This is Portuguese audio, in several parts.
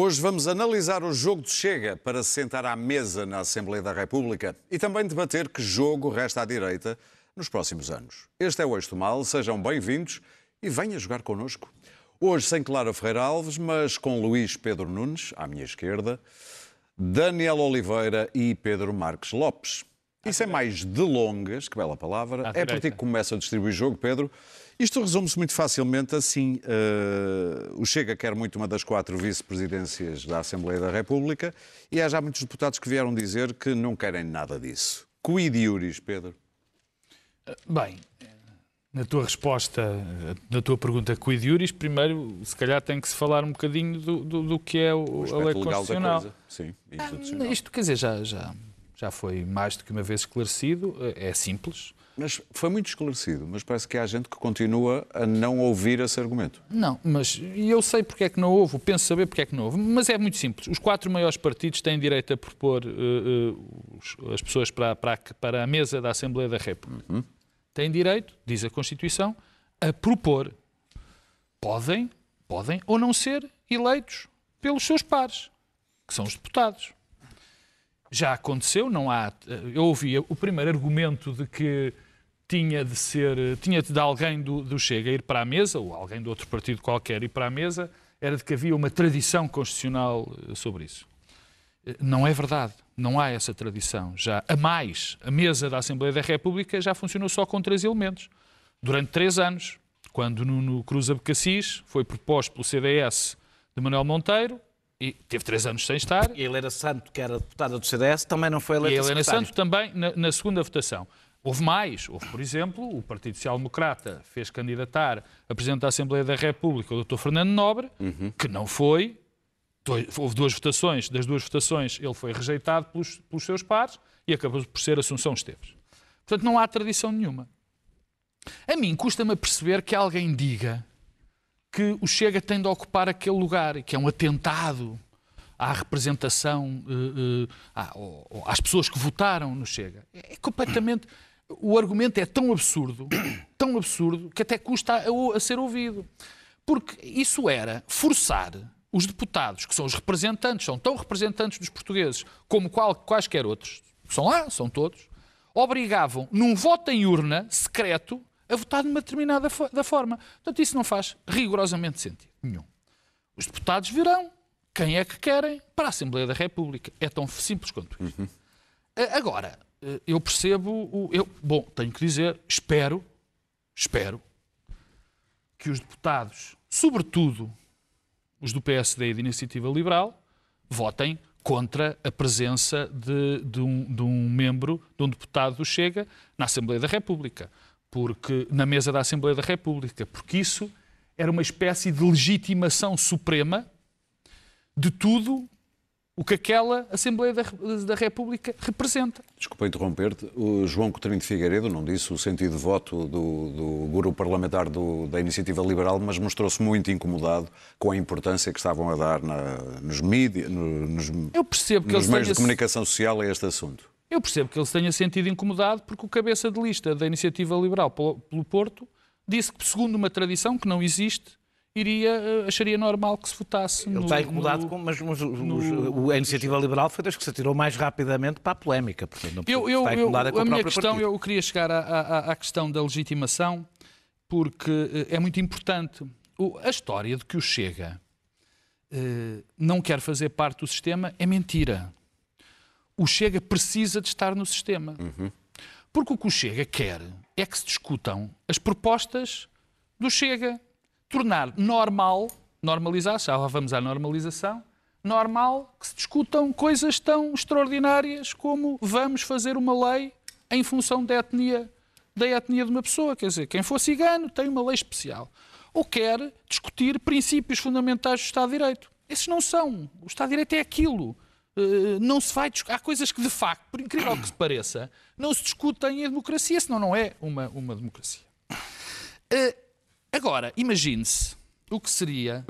Hoje vamos analisar o jogo de Chega para se sentar à mesa na Assembleia da República e também debater que jogo resta à direita nos próximos anos. Este é o Eixo Mal, sejam bem-vindos e venha jogar connosco. Hoje sem Clara Ferreira Alves, mas com Luís Pedro Nunes, à minha esquerda, Daniel Oliveira e Pedro Marques Lopes. E sem mais delongas, que bela palavra, é para ti que começa a distribuir jogo, Pedro. Isto resume-se muito facilmente assim. Uh, o Chega quer muito uma das quatro vice-presidências da Assembleia da República e há já muitos deputados que vieram dizer que não querem nada disso. Quid iuris, Pedro? Bem, na tua resposta, na tua pergunta quid iuris, primeiro, se calhar tem que se falar um bocadinho do, do, do que é o, o a lei constitucional. Sim, ah, isto, quer dizer, já, já, já foi mais do que uma vez esclarecido, é simples. Mas foi muito esclarecido, mas parece que há gente que continua a não ouvir esse argumento. Não, mas eu sei porque é que não houve, penso saber porque é que não houve, mas é muito simples. Os quatro maiores partidos têm direito a propor uh, uh, as pessoas para, para, para, a mesa da Assembleia da República. Uhum. Têm direito, diz a Constituição, a propor. Podem, podem ou não ser eleitos pelos seus pares, que são os deputados. Já aconteceu, não há. Eu ouvi o primeiro argumento de que tinha de ser, tinha de alguém do, do Chega ir para a mesa, ou alguém de outro partido qualquer ir para a mesa, era de que havia uma tradição constitucional eh, sobre isso. Eh, não é verdade. Não há essa tradição. Já a mais, a mesa da Assembleia da República já funcionou só com três elementos. Durante três anos, quando Nuno Cruz Abcacis foi proposto pelo CDS de Manuel Monteiro, e teve três anos sem estar. E a Helena Santo, que era deputada do CDS, também não foi eleita E a Helena Santo também na, na segunda votação. Houve mais. Houve, por exemplo, o Partido Social Democrata fez candidatar a Presidente da Assembleia da República o Dr. Fernando Nobre, uhum. que não foi. Houve duas votações. Das duas votações, ele foi rejeitado pelos, pelos seus pares e acabou por ser Assunção Esteves. Portanto, não há tradição nenhuma. A mim custa-me perceber que alguém diga que o Chega tem de ocupar aquele lugar, que é um atentado à representação, uh, uh, às pessoas que votaram no Chega. É completamente o argumento é tão absurdo, tão absurdo, que até custa a, a, ser ouvido. Porque isso era forçar os deputados, que são os representantes, são tão representantes dos portugueses como qual, quaisquer outros, são lá, são todos, obrigavam, num voto em urna secreto, a votar de uma determinada fo da forma. Portanto, isso não faz rigorosamente sentido nenhum. Os deputados virão quem é que querem para a Assembleia da República. É tão simples quanto isso. Uhum. Agora, eu percebo, o, eu, bom, tenho que dizer, espero, espero que os deputados, sobretudo os do PSD e da Iniciativa Liberal, votem contra a presença de, de, um, de um membro, de um deputado do Chega na Assembleia da República, porque na mesa da Assembleia da República, porque isso era uma espécie de legitimação suprema de tudo o que aquela Assembleia da, da República representa. Desculpa interromper-te, o João Coutinho de Figueiredo não disse o sentido de voto do, do grupo parlamentar do, da Iniciativa Liberal, mas mostrou-se muito incomodado com a importância que estavam a dar na, nos mídias, nos, Eu percebo que nos meios de comunicação social a este assunto. Eu percebo que ele se tenha sentido incomodado porque o cabeça de lista da Iniciativa Liberal pelo Porto disse que, segundo uma tradição que não existe, iria, eh, acharia normal que se votasse. Ele está incomodado, no, com, mas, mas no, a iniciativa liberal foi das que se atirou mais rapidamente para a polémica. Portanto, não eu, eu, eu, a, a minha questão, partido. eu queria chegar à, à, à, questão da legitimação, porque eh, é muito importante. A história de que o Chega eh, não quer fazer parte do sistema é mentira. O Chega precisa de estar no sistema. Uhum. Porque o que o Chega quer é que se discutam as propostas do Chega tornar normal, normalizar, já vamos à normalização, normal que se discutam coisas tão extraordinárias como vamos fazer uma lei em função da etnia, da etnia de uma pessoa. Quer dizer, quem for cigano tem uma lei especial. Ou quer discutir princípios fundamentais do Estado de Direito. Esses não são. O Estado de Direito é aquilo. Uh, não se vai Há coisas que, de facto, por incrível que se pareça, não se discutem em democracia, senão não é uma, uma democracia. Agora, imagine-se o que seria,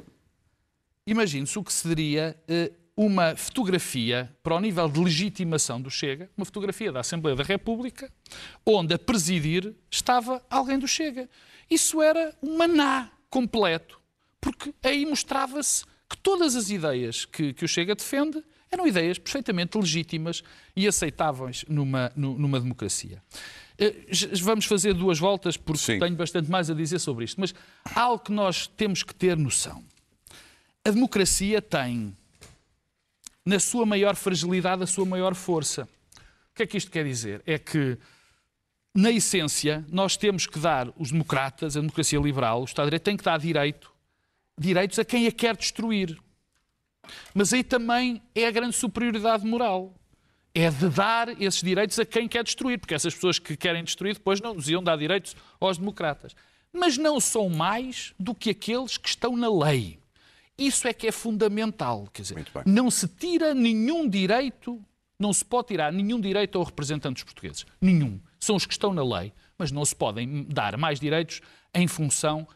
imagine-se o que seria uh, uma fotografia para o nível de legitimação do Chega, uma fotografia da Assembleia da República, onde a presidir estava alguém do Chega. Isso era um maná completo, porque aí mostrava-se que todas as ideias que, que o Chega defende eram ideias perfeitamente legítimas e aceitáveis numa, numa democracia. Eh, vamos fazer duas voltas, porque Sim. tenho bastante mais a dizer sobre isto, mas há algo que nós temos que ter noção. A democracia tem, na sua maior fragilidade, a sua maior força. O que é que isto quer dizer? É que, na essência, nós temos que dar, os democratas, a democracia liberal, o Estado de Direito, tem que dar direito, direitos a quem a quer destruir. Mas aí também é a grande superioridade moral. É de dar esses direitos a quem quer destruir, porque essas pessoas que querem destruir depois não nos iam dar direitos aos democratas. Mas não são mais do que aqueles que estão na lei. Isso é que é fundamental. Quer dizer, não se tira nenhum direito, não se pode tirar nenhum direito ao representante dos portugueses. Nenhum. São os que estão na lei, mas não se podem dar mais direitos em função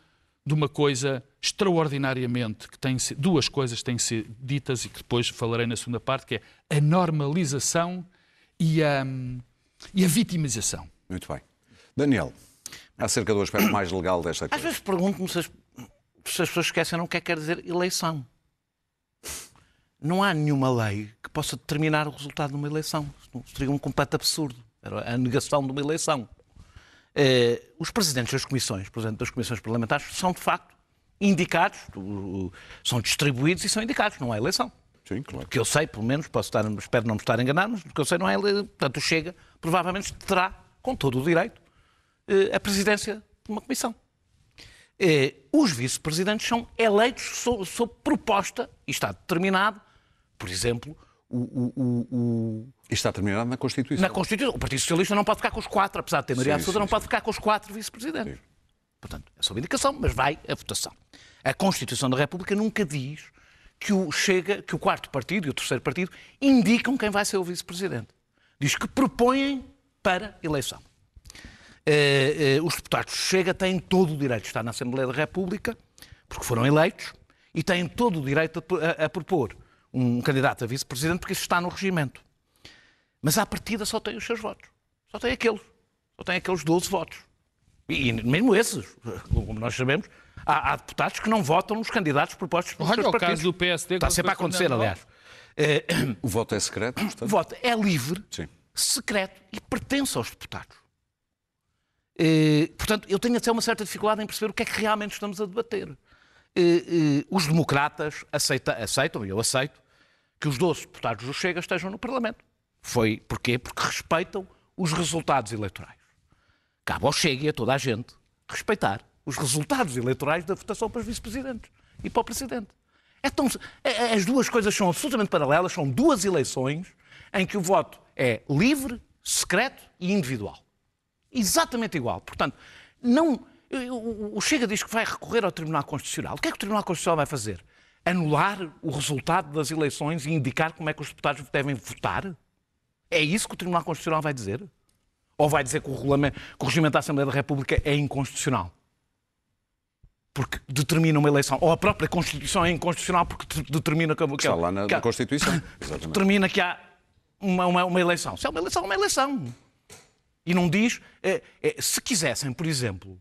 de uma coisa extraordinariamente que tem duas coisas que têm sido ditas e que depois falarei na segunda parte, que é a normalização e a, e a vitimização. Muito bem. Daniel, acerca do aspecto mais legal desta coisa. Às vezes pergunto-me se, se as, pessoas esquecem o que é que quer dizer eleição. Não há nenhuma lei que possa determinar o resultado de uma eleição. Seria um completo absurdo. Era a negação de uma eleição. Eh, os presidentes das comissões, presidente das comissões parlamentares, são de facto indicados, são distribuídos e são indicados, não há eleição. Sim, claro. Que eu sei, pelo menos, posso estar, espero não me estar enganado, mas o que eu sei não é eleição. Portanto, Chega provavelmente terá, com todo o direito, eh, a presidência de uma comissão. Eh, os vice-presidentes são eleitos sob, sob proposta, e está determinado, por exemplo, o, o, o, e está terminado na Constituição. Na Constituição. O Partido Socialista não pode ficar com os quatro, apesar de ter maioria absoluta, não sim. pode ficar com os quatro vice-presidentes. Portanto, é sob indicação, mas vai a votação. A Constituição da República nunca diz que o Chega, que o quarto partido e o terceiro partido indicam quem vai ser o vice-presidente. Diz que propõem para eleição. Uh, uh, os deputados Chega têm todo o direito de estar na Assembleia da República, porque foram eleitos, e têm todo o direito a, a, a propor um candidato a vice-presidente, porque isso está no regimento. Mas à partida só tem os seus votos. Só tem aqueles. Só tem aqueles 12 votos. E, e mesmo esses, como nós sabemos, há, há, deputados que não votam nos candidatos propostos pelos Olha seus o caso do PSD. Está sempre a acontecer, aliás. O voto é secreto, portanto? O voto é livre, Sim. secreto e pertence aos deputados. É, portanto, eu tenho até uma certa dificuldade em perceber o que é que realmente estamos a debater. É, os democratas aceita, aceitam, e eu aceito, que os 12 deputados do Chega estejam no Parlamento. Foi porquê? Porque respeitam os resultados eleitorais. Cabe ao Chega e a toda a gente respeitar os resultados eleitorais da votação para os vice-presidentes e para o presidente. É tão, é, é, as duas coisas são absolutamente paralelas, são duas eleições em que o voto é livre, secreto e individual. Exatamente igual. Portanto, não, o Chega diz que vai recorrer ao Tribunal Constitucional. O que é que o Tribunal Constitucional vai fazer? Anular o resultado das eleições e indicar como é que os deputados devem votar? É isso que o Tribunal Constitucional vai dizer? Ou vai dizer que o, regulamento, que o regimento da Assembleia da República é inconstitucional? Porque determina uma eleição. Ou a própria Constituição é inconstitucional porque determina que, Está lá na, que há, na Constituição. determina que há uma, uma, uma, eleição. Se é uma eleição, é uma eleição. E não diz. É, é, se quisessem, por exemplo,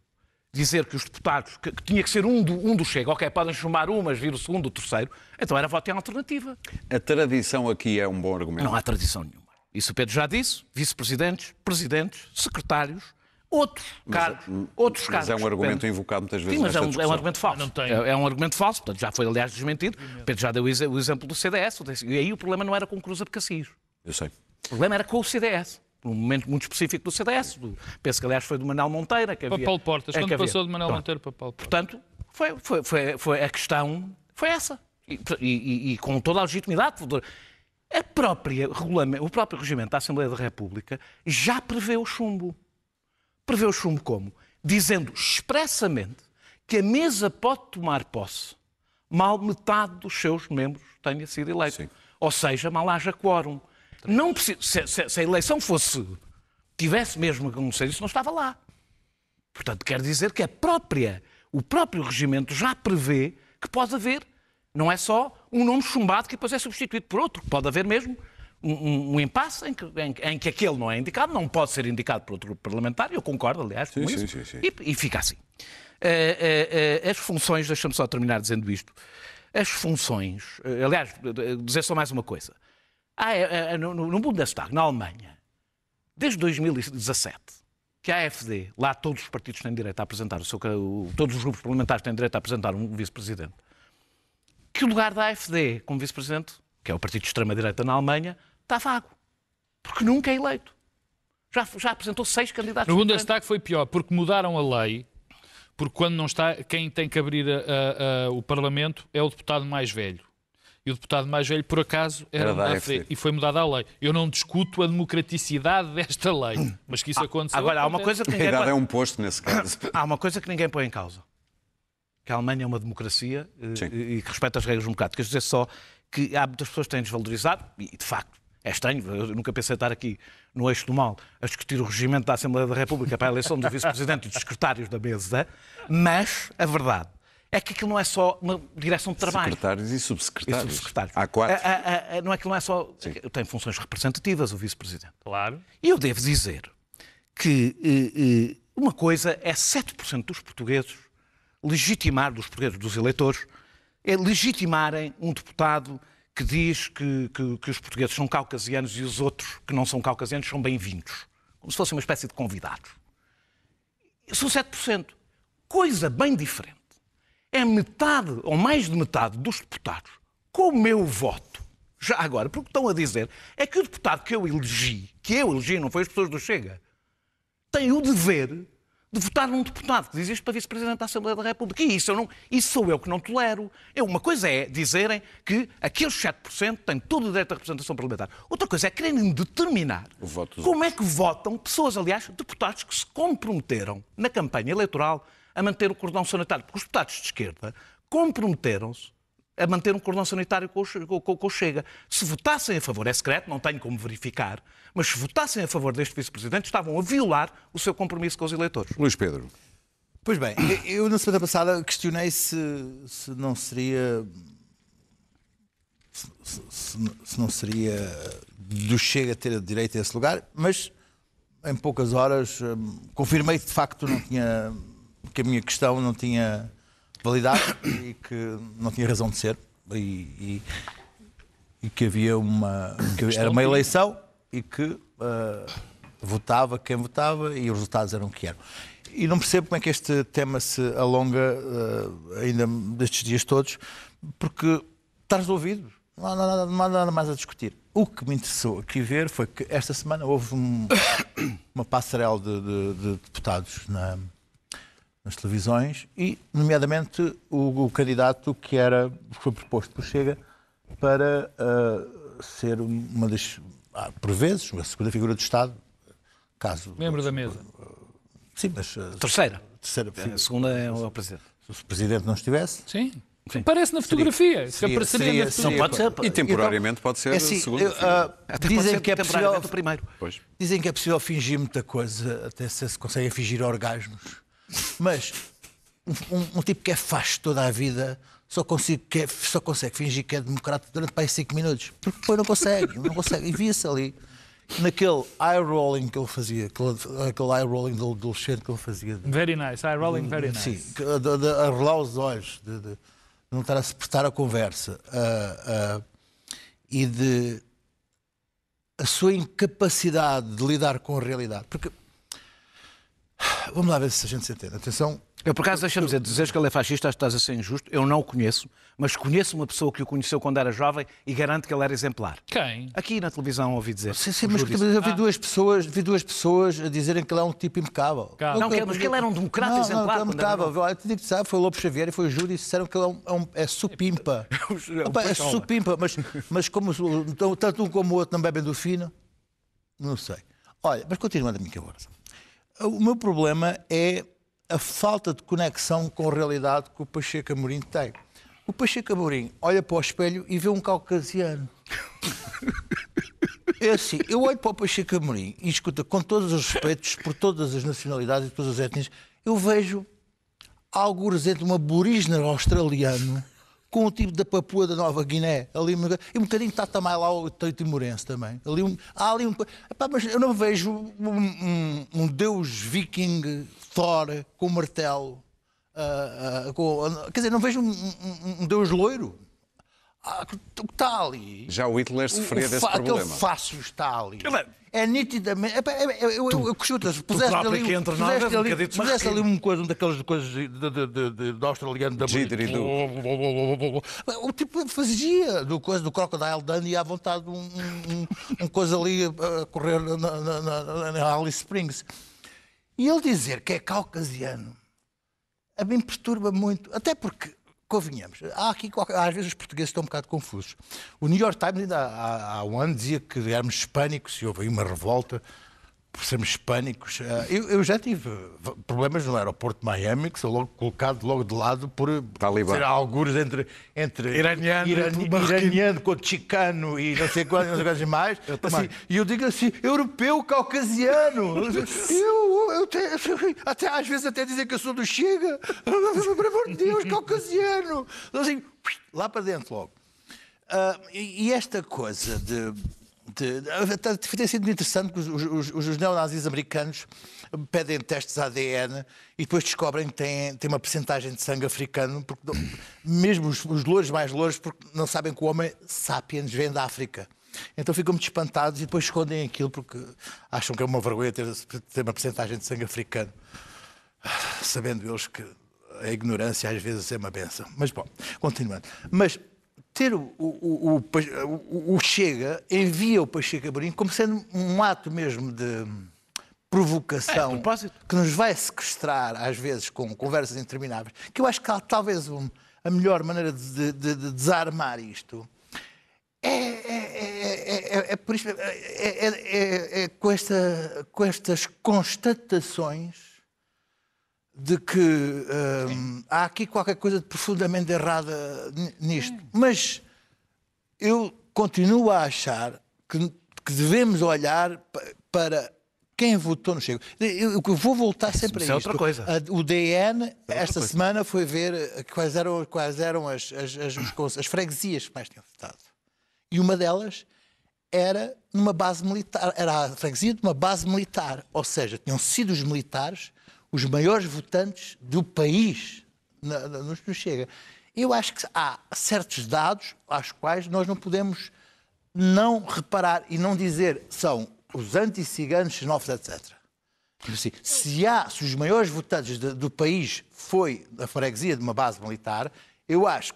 dizer que os deputados, que, que, tinha que ser um do, um do Chega, ok, podem chamar um, mas vir o segundo, o terceiro, então era voto em alternativa. A tradição aqui é um bom argumento. Não há tradição nenhuma. Isso o Pedro já disse, vice-presidentes, presidentes, secretários, outros cargos. Outros mas cargos. é um argumento invocado muitas vezes Sim, mas é um, é um, argumento falso. É, é, um argumento falso, portanto já foi aliás desmentido. Pedro já deu o exemplo do CDS, e aí o problema não era com o Cruza de Cassis. Eu sei. O problema era com o CDS. Num momento muito específico do CDS. Do, penso que aliás foi do Manuel Monteira. Que havia, para Paulo Portas, quando passou de Manuel Monteira para Paulo Portas. Portanto, foi, foi, foi, foi a questão foi essa. E, e, e, com toda a legitimidade. A própria o próprio regimento da Assembleia da República já prevê o chumbo. Prevê o chumbo como? Dizendo expressamente que a mesa pode tomar posse mal metade dos seus membros tenha sido eleito. Sim. Ou seja, mal haja quórum. Não se, se, se, a eleição fosse, tivesse mesmo acontecer, isso não estava lá. Portanto, quer dizer que a própria, o próprio regimento já prevê que pode haver não é só um nome chumbado que depois é substituído por outro. Pode haver mesmo um, um, um impasse em que, em, em que, aquele não é indicado, não pode ser indicado por outro parlamentar, eu concordo, aliás, com sim, isso, sim, sim, e, e, fica assim. Uh, uh, uh, as funções, deixa-me só terminar dizendo isto, as funções. eh, Aliás, eh, dizer só mais uma coisa. Há, eh, eh, no, no Bundestag, na Alemanha, desde 2017, que a AFD, lá todos os partidos têm direito a apresentar o seu. o- Todos os grupos parlamentares têm direito a apresentar um vice-presidente, que o lugar da AFD como vice-presidente, que é o partido de extrema-direita na Alemanha, está vago. Porque nunca é eleito. Já, já apresentou seis candidatos. No. Bundestag foi pior, porque mudaram a lei, porque quando não está, quem tem que abrir a- a- a- o Parlamento é o deputado mais velho. E o deputado mais velho, por acaso, era, Era da AfD. AfD, e foi mudada a lei. Eu não discuto a democraticidade desta lei, mas que isso aconteceu. Agora, há uma coisa que A ninguém põe, é um posto nesse caso. há uma coisa que ninguém põe em causa. Que a Alemanha é uma democracia eh, Sim. e que respeita as regras democráticas. Dizer só que há muitas pessoas que têm desvalorizado, e de facto é estranho, eu nunca pensei estar aqui no eixo do mal a discutir o regimento da Assembleia da República para a eleição do vice-presidente e dos secretários da mesa, mas a verdade é que aquilo não é só uma direção de trabalho. Secretários e E subsecretários. subsecretários. Há quatro. A- a- a- não é que não é só. Tem funções representativas o vice-presidente. Claro. E eu devo dizer que eh, eh, uma coisa é 7% dos portugueses legitimar, dos portugueses, dos eleitores, é legitimarem um deputado que diz que, que- que os portugueses são caucasianos e os outros que não são caucasianos são bem-vindos. Como se fossem uma espécie de convidados. São 7%. Coisa bem diferente. É metade, ou mais de metade, dos deputados com o meu voto. Já agora, porque estão a dizer é que o deputado que eu elegi, que eu elegi, não foi as pessoas do Chega, tem o dever de votar num deputado que diz isto para vice-presidente da Assembleia da República. E isso, eu não, isso sou eu que não tolero. Eu, uma coisa é dizerem que aqueles 7% têm todo o direito à representação parlamentar. Outra coisa é quererem determinar O voto dos como é que votam pessoas, aliás, deputados que se comprometeram na campanha eleitoral a manter o cordão sanitário. Porque os deputados de esquerda comprometeram-se a manter um cordão sanitário com o, Chega. Se votassem a favor, é secreto, não tenho como verificar, mas se votassem a favor deste vice-presidente, estavam a violar o seu compromisso com os eleitores. Luís Pedro. Pois bem, eu na semana passada questionei se, se não seria. Se, se- se não seria do Chega ter direito a esse lugar, mas em poucas horas hum, confirmei que de facto não tinha. Que a minha questão não tinha validade e que não tinha razão de ser. E, e- e que havia uma. que era uma eleição e que ah, votava quem votava e os resultados eram o que eram. E não percebo como é que este tema se alonga ah, ainda destes dias todos, porque está resolvido. Não há, nada, não há nada mais a discutir. O que me interessou aqui ver foi que esta semana houve um- uma passarela de, de- de deputados na, nas televisões e, nomeadamente, o, o candidato que era, foi proposto por Chega para ah, ser uma das, ah, por vezes, uma segunda figura do Estado, caso... Membro da mesa. Sim, mas ah, Terceira. terceira figura. A segunda é o presidente. Se o Presidente não estivesse... Sim. Aparece na fotografia. Se seria- apareceria seria- na fotografia. Não pode ser. E temporariamente pode ser É assim, ah, Até pode dizem ser que é possível, primeiro. Pois. dizem que é possível fingir muita coisa, até se se conseguem fingir orgasmos. Mas um, um- tipo que é facho toda a vida só, consigo, é- só consegue fingir que é democrata durante aí 5 minutos. Porque depois não consegue, não consegue. E via-se ali, naquele eye rolling que ele fazia, aquele, aquele eye rolling do adolescente que ele fazia. Very nice. I rolling very nice. Sim, de, de arrelar os olhos, de, de não estar a se prestar a conversa ah, ah, e de a sua incapacidade de lidar com a realidade. Porque vamos lá ver se a gente se entende. Atenção, Eu, por acaso, deixa-me dizer, dizeres que ele é fascista, acho que estás a ser injusto. Eu não o conheço, mas conheço uma pessoa que o conheceu quando era jovem e garanto que ele era exemplar. Quem? Aqui na televisão ouvi dizer. sim, sim, mas eu vi, duas pessoas, vi duas pessoas a dizerem que ele é um tipo impecável. Calma. Não, que- mas que ele era um democrata não, exemplar Não, é quando era impecável. Olha, te digo, sabe, foi o Lobo Xavier e foi o Júlio e disseram que ele é, um, é, um- é supimpa. É um Opa, é supimpa, mas, mas como tanto um como o outro não bebem do fino, não sei. Olha, mas continuando a minha conversa. O meu problema é a falta de conexão com a realidade que o Pacheco Amorim tem. O Pacheco Amorim olha para o espelho e vê um caucasiano. É assim, eu olho para o Pacheco Amorim e escuta, com todos os respeitos por todas as nacionalidades e todas as etnias, eu vejo alguns entre um aborígene australiano com o tipo da Papua da Nova Guiné, ali, e um bocadinho está também lá o Timorense também. Ali há ali um, epá, mas eu não vejo um, um- um deus viking Thor com martelo ah, ah, com- quer dizer, não vejo um- um Deus loiro. Ah, o que está ali. Já o Hitler sofria o desse fa- problema. Aquele fácil está ali. Ele é- É nitidamente. É, é, é, eu, eu, eu, chuta, se puseste ali, puseste um ali, se puseste ali uma coisa, um daquelas coisas de, de, de, de, de australiano da. O tipo fazia do coisa do Crocodile Dundee à vontade um, um, um coisa ali a correr na, na, na, na Alice Springs. E ele dizer que é caucasiano a mim perturba muito, até porque, convenhamos, há aqui, às vezes os portugueses estão um bocado confusos. O New York Times ainda há, há um ano dizia que éramos hispânicos e houve aí uma revolta por sermos hispânicos. Ah, Eu, eu já tive problemas no aeroporto de Miami, que sou logo colocado logo de lado por Talibã. ser algures entre, entre Iraniano irani- iraniano com chicano e não sei sei quantos mais. Assim, e eu digo assim, europeu caucasiano. Eu, eu te- até, às vezes até dizem que eu sou do Chega. Por amor de Deus, caucasiano. Assim, lá para dentro logo. E, e esta coisa de. Tem sido interessante que os, os, os neonazis americanos pedem testes ADN e depois descobrem que têm, têm uma percentagem de sangue africano, porque, mesmo os, os louros mais louros, porque não sabem que o homem sapiens vem da África. Então ficam muito espantados e depois escondem aquilo porque acham que é uma vergonha ter, ter uma percentagem de sangue africano sabendo eles que a ignorância às vezes é uma benção. Mas, bom, continuando. Mas ter o, o, o, o- Chega, envia o Pacheco Amorim como sendo um ato mesmo de provocação É, que nos vai sequestrar, às vezes, com conversas intermináveis, que eu acho que há, talvez um- a melhor maneira de, de- de desarmar isto. É, é- é- é- é por é, é- é- é com, esta, com estas constatações de que hum, há aqui qualquer coisa de profundamente errada nisto. Mas eu continuo a achar que, que devemos olhar pa- para quem votou no Chega. Eu, eu vou voltar sempre isso a é isto. outra coisa. A- o DN, esta semana, foi ver eh, quais eram, quais eram as, as, as, as freguesias que mais tinham votado. E uma delas era numa base militar, era a freguesia de uma base militar. Ou seja, tinham sido os militares os maiores votantes do país na- na- no, no Chega. Eu acho que há certos dados aos quais nós não podemos não reparar e não dizer são os anti-ciganos, xenófobos, etc. Assim, se, há, se os maiores votantes de- do país foi a freguesia de uma base militar, eu acho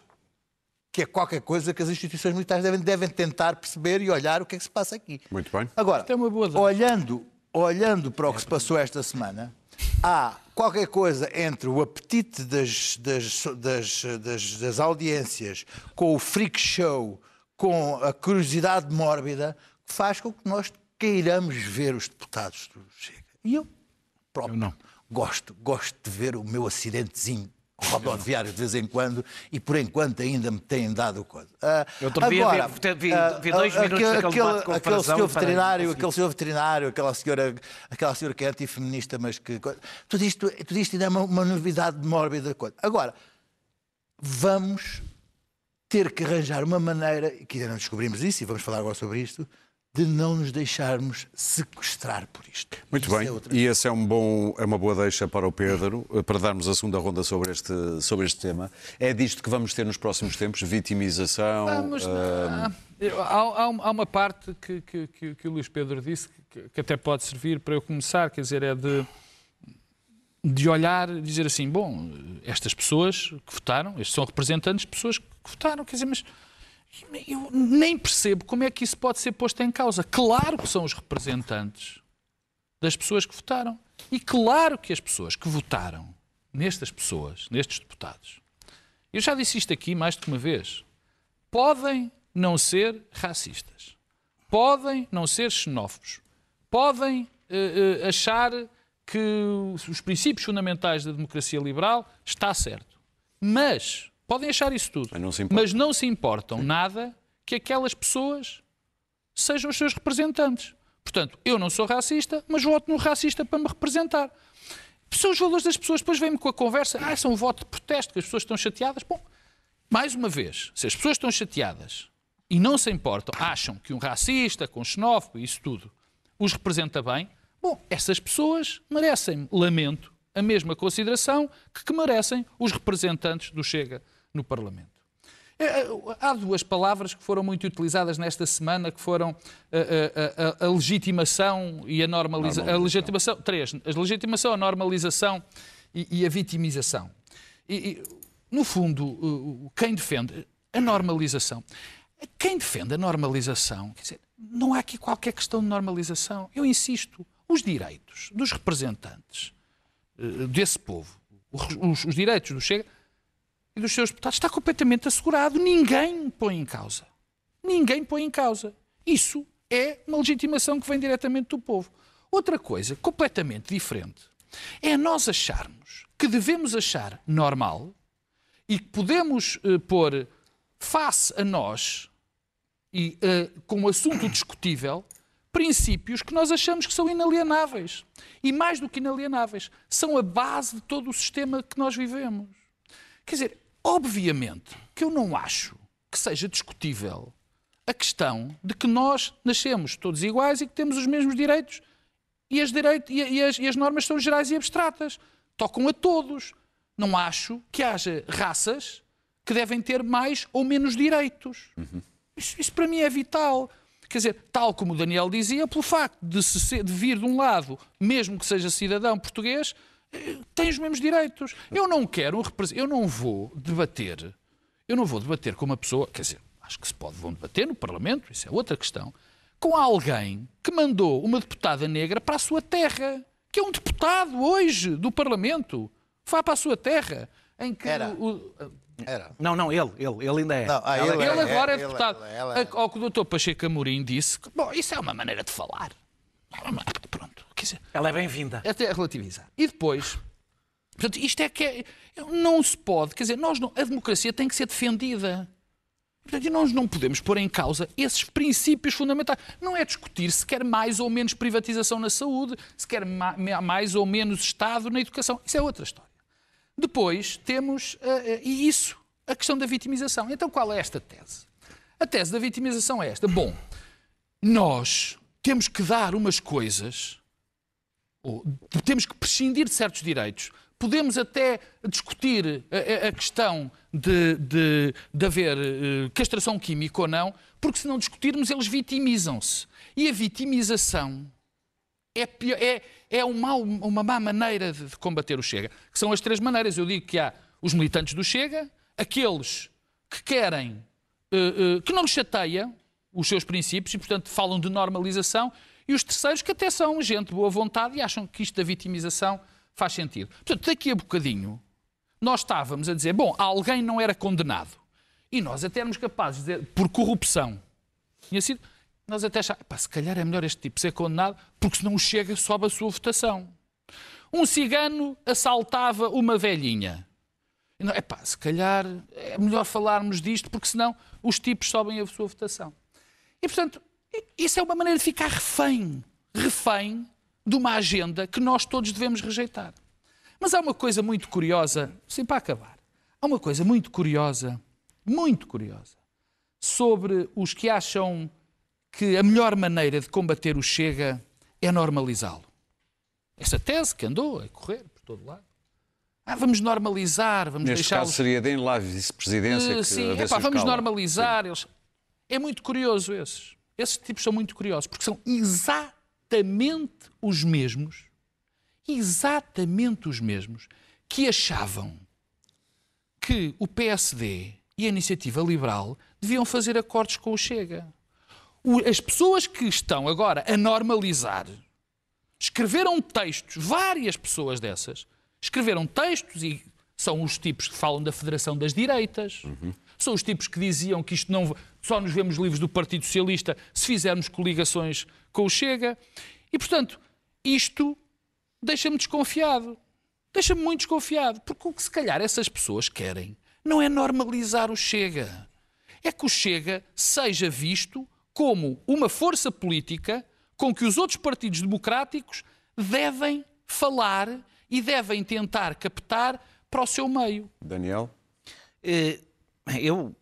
que é qualquer coisa que as instituições militares devem, devem tentar perceber e olhar o que é que se passa aqui. Muito bem. Agora, é uma boa dança. olhando, olhando para o que se passou esta semana, há qualquer coisa entre o apetite das, das, das, das, audiências com o freak show, com a curiosidade mórbida, que faz com que nós queiramos ver os deputados do Chega. E eu próprio gosto, gosto de ver o meu acidentezinho rodoviário de vez em quando e por enquanto ainda me têm dado coisa. Outro dia agora, vi- vi- ah, dois ah, minutos aquele- aquele Frazão senhor para- veterinário, aquele senhor veterinário, aquela senhora, aquela senhora que é antifeminista, mas que tudo isto, tudo isto ainda é uma, uma novidade mórbida. coisa. Agora, vamos ter que arranjar uma maneira, e que ainda não descobrimos isso, e vamos falar agora sobre isto, de não nos deixarmos sequestrar por isto. Muito Isso bem, é outra e esse é, um bom, é uma boa deixa para o Pedro, eh, para darmos a segunda ronda sobre este, sobre este tema. É disto que vamos ter nos próximos tempos? Vitimização? Vamos, eu- há, há uma parte que, que- que- que o Luís Pedro disse que, que até pode servir para eu começar, quer dizer, é de, de olhar e dizer assim: bom, estas pessoas que votaram, estes são representantes de pessoas que votaram, quer dizer, mas eu nem percebo como é que isso pode ser posto em causa. Claro que são os representantes das pessoas que votaram. E claro que as pessoas que votaram nestas pessoas, nestes deputados, eu já disse isto aqui mais do que uma vez, podem não ser racistas, podem não ser xenófobos, podem eh, eh, achar que os princípios fundamentais da democracia liberal está certo. Mas podem achar isso tudo. Mas não se importam. Mas não se importam nada que aquelas pessoas sejam os seus representantes. Portanto, eu não sou racista, mas voto no racista para me representar. São os valores das pessoas, depois vêm-me com a conversa, ah, são um voto de protesto, que as pessoas estão chateadas. Bom, mais uma vez, se as pessoas estão chateadas e não se importam, acham que um racista, com um xenófobo, isso tudo, os representa bem, bom, essas pessoas merecem lamento a mesma consideração que, que merecem os representantes do Chega no Parlamento. É, é, há duas palavras que foram muito utilizadas nesta semana, que foram a, a, a, a legitimação e a normalização. A legitimação, três. A legitimação, a normalização e, e a vitimização. E, e, no fundo, quem defende a normalização, quem defende a normalização, quer dizer, não há aqui qualquer questão de normalização. Eu insisto, os direitos dos representantes eh, desse povo, os, os direitos do Chega, e dos seus deputados está completamente assegurado. Ninguém põe em causa. Ninguém põe em causa. Isso é uma legitimação que vem diretamente do povo. Outra coisa completamente diferente é nós acharmos que devemos achar normal e que podemos uh, pôr face a nós e uh, como assunto discutível princípios que nós achamos que são inalienáveis. E mais do que inalienáveis, são a base de todo o sistema que nós vivemos. Quer dizer, Obviamente que eu não acho que seja discutível a questão de que nós nascemos todos iguais e que temos os mesmos direitos e as, e, e, as, e as, normas são gerais e abstratas. Tocam a todos. Não acho que haja raças que devem ter mais ou menos direitos. Uhum. Isso, isso, para mim é vital. Quer dizer, tal como o Daniel dizia, pelo facto de, se, de vir de um lado, mesmo que seja cidadão português, têm os mesmos direitos. Eu não quero, eu não vou debater, eu não vou debater com uma pessoa, quer dizer, acho que se pode, vão debater no Parlamento, isso é outra questão, com alguém que mandou uma deputada negra para a sua terra, que é um deputado hoje do Parlamento, vai para a sua terra, em que Era. O, era. Não, não, ele, ele, ele ainda é. Não, ah, ele, ele, é, agora é, é deputado. Ele, ele, ele, Ao que o doutor Pacheco Amorim disse, bom, isso é uma maneira de falar. Dizer, Ela é bem-vinda. Até relativizar. E depois, portanto, isto é que é, não se pode, quer dizer, nós não, a democracia tem que ser defendida. Portanto, nós não podemos pôr em causa esses princípios fundamentais. Não é discutir se quer mais ou menos privatização na saúde, se quer mais ou menos Estado na educação. Isso é outra história. Depois temos, uh, uh, e isso, a questão da vitimização. Então qual é esta tese? A tese da vitimização é esta. Bom, nós temos que dar umas coisas temos que prescindir de certos direitos. Podemos até discutir a, a questão de, de, de haver uh, castração química ou não, porque se não discutirmos, eles vitimizam-se. E a vitimização é, pior, é, é um mal, uma má maneira de, de combater o Chega. Que são as três maneiras. Eu digo que há os militantes do Chega, aqueles que querem, uh, uh, que não lhes chateia os seus princípios e, portanto, falam de normalização, e os terceiros que até são gente de boa vontade e acham que isto da vitimização faz sentido. Portanto, daqui a bocadinho, nós estávamos a dizer, bom, alguém não era condenado. E nós até éramos capazes de dizer, por corrupção. Tinha sido, nós até achávamos, se calhar é melhor este tipo ser condenado, porque senão chega, sobe a sua votação. Um cigano assaltava uma velhinha. É pá, se calhar é melhor falarmos disto, porque senão os tipos sobem a sua votação. E, portanto, isso é uma maneira de ficar refém, refém de uma agenda que nós todos devemos rejeitar. Mas há uma coisa muito curiosa, sim, para acabar, há uma coisa muito curiosa, muito curiosa, sobre os que acham que a melhor maneira de combater o Chega é normalizá-lo. Essa tese que andou a correr por todo lado. Ah, vamos normalizar, vamos Neste deixar. caso seria de lá vice-presidência. Uh, sim, epá, vamos normalizar. Eles... É muito curioso esses. Esses tipos são muito curiosos, porque são exatamente os mesmos, exatamente os mesmos, que achavam que o PSD e a Iniciativa Liberal deviam fazer acordos com o Chega. As pessoas que estão agora a normalizar escreveram textos, várias pessoas dessas, escreveram textos e são os tipos que falam da Federação das Direitas, uhum. São os tipos que diziam que isto não só nos vemos livres do Partido Socialista se fizermos coligações com o Chega. E, portanto, isto deixa-me desconfiado. Deixa-me muito desconfiado. Porque o que se calhar essas pessoas querem não é normalizar o Chega. É que o Chega seja visto como uma força política com que os outros partidos democráticos devem falar e devem tentar captar para o seu meio. Daniel? Eh, eu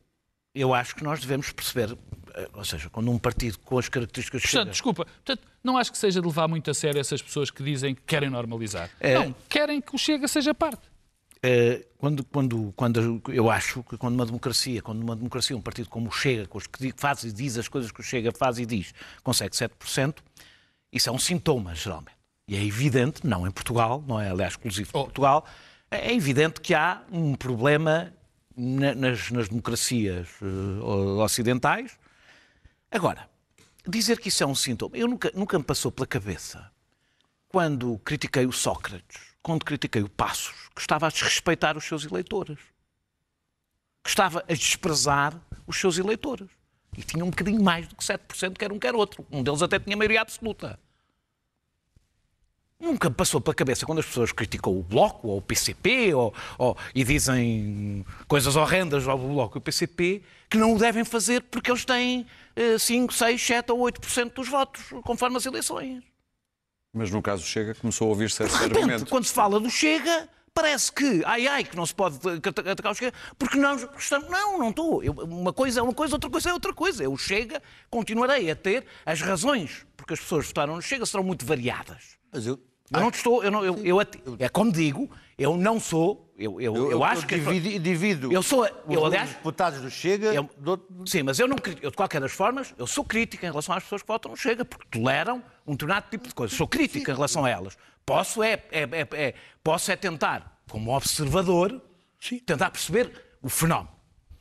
eu acho que nós devemos perceber eh, ou seja, quando um partido com as características Portanto, Chega- desculpa, portanto, não acho que seja de levar muito a sério essas pessoas que dizem que querem normalizar. É. Não, querem que o Chega seja parte. Eh, quando, quando, quando eu acho que quando uma democracia, quando uma democracia, um partido como o Chega, com os que faz e diz as coisas que o Chega faz e diz, consegue 7%, isso é um sintoma, geralmente. E é evidente, não em Portugal, não é aliás exclusivo de Portugal, é evidente que há um problema nas, nas democracias eh, ocidentais. Agora, dizer que isso é um sintoma, eu nunca, nunca me passou pela cabeça quando critiquei o Sócrates, quando critiquei o Passos, que estava a desrespeitar os seus eleitores. Que estava a desprezar os seus eleitores. E tinha um bocadinho mais do que 7%, quer um quer outro. Um deles até tinha maioria absoluta. Nunca passou pela cabeça quando as pessoas criticam o Bloco ou o PCP ou, ou- e dizem coisas horrendas ao Bloco e ao PCP que não o devem fazer porque eles têm eh, 5, 6, 7 ou 8% dos votos, conforme as eleições. Mas no caso Chega começou a ouvir-se esse repente, argumento. quando se fala do Chega, parece que, ai ai, que não se pode ata- atacar o Chega, porque nós estamos. Não, não estou. Eu- Uma coisa é uma coisa, outra coisa é outra coisa. Eu Chega, continuarei a ter as razões porque as pessoas votaram no Chega serão muito variadas. Mas eu, Eu não estou, eu não, eu, eu at- é como digo, eu não sou, eu, eu, eu, acho que. divido, divido Eu sou- eu, os aliás- deputados do Chega Eu- do- Sim, mas eu não eu de qualquer das formas, eu sou crítico em relação às pessoas que votam no Chega, porque toleram um determinado tipo de coisas. Sou crítico em relação a elas. Posso é, é, é- é- posso é tentar, como observador, tentar perceber o fenómeno.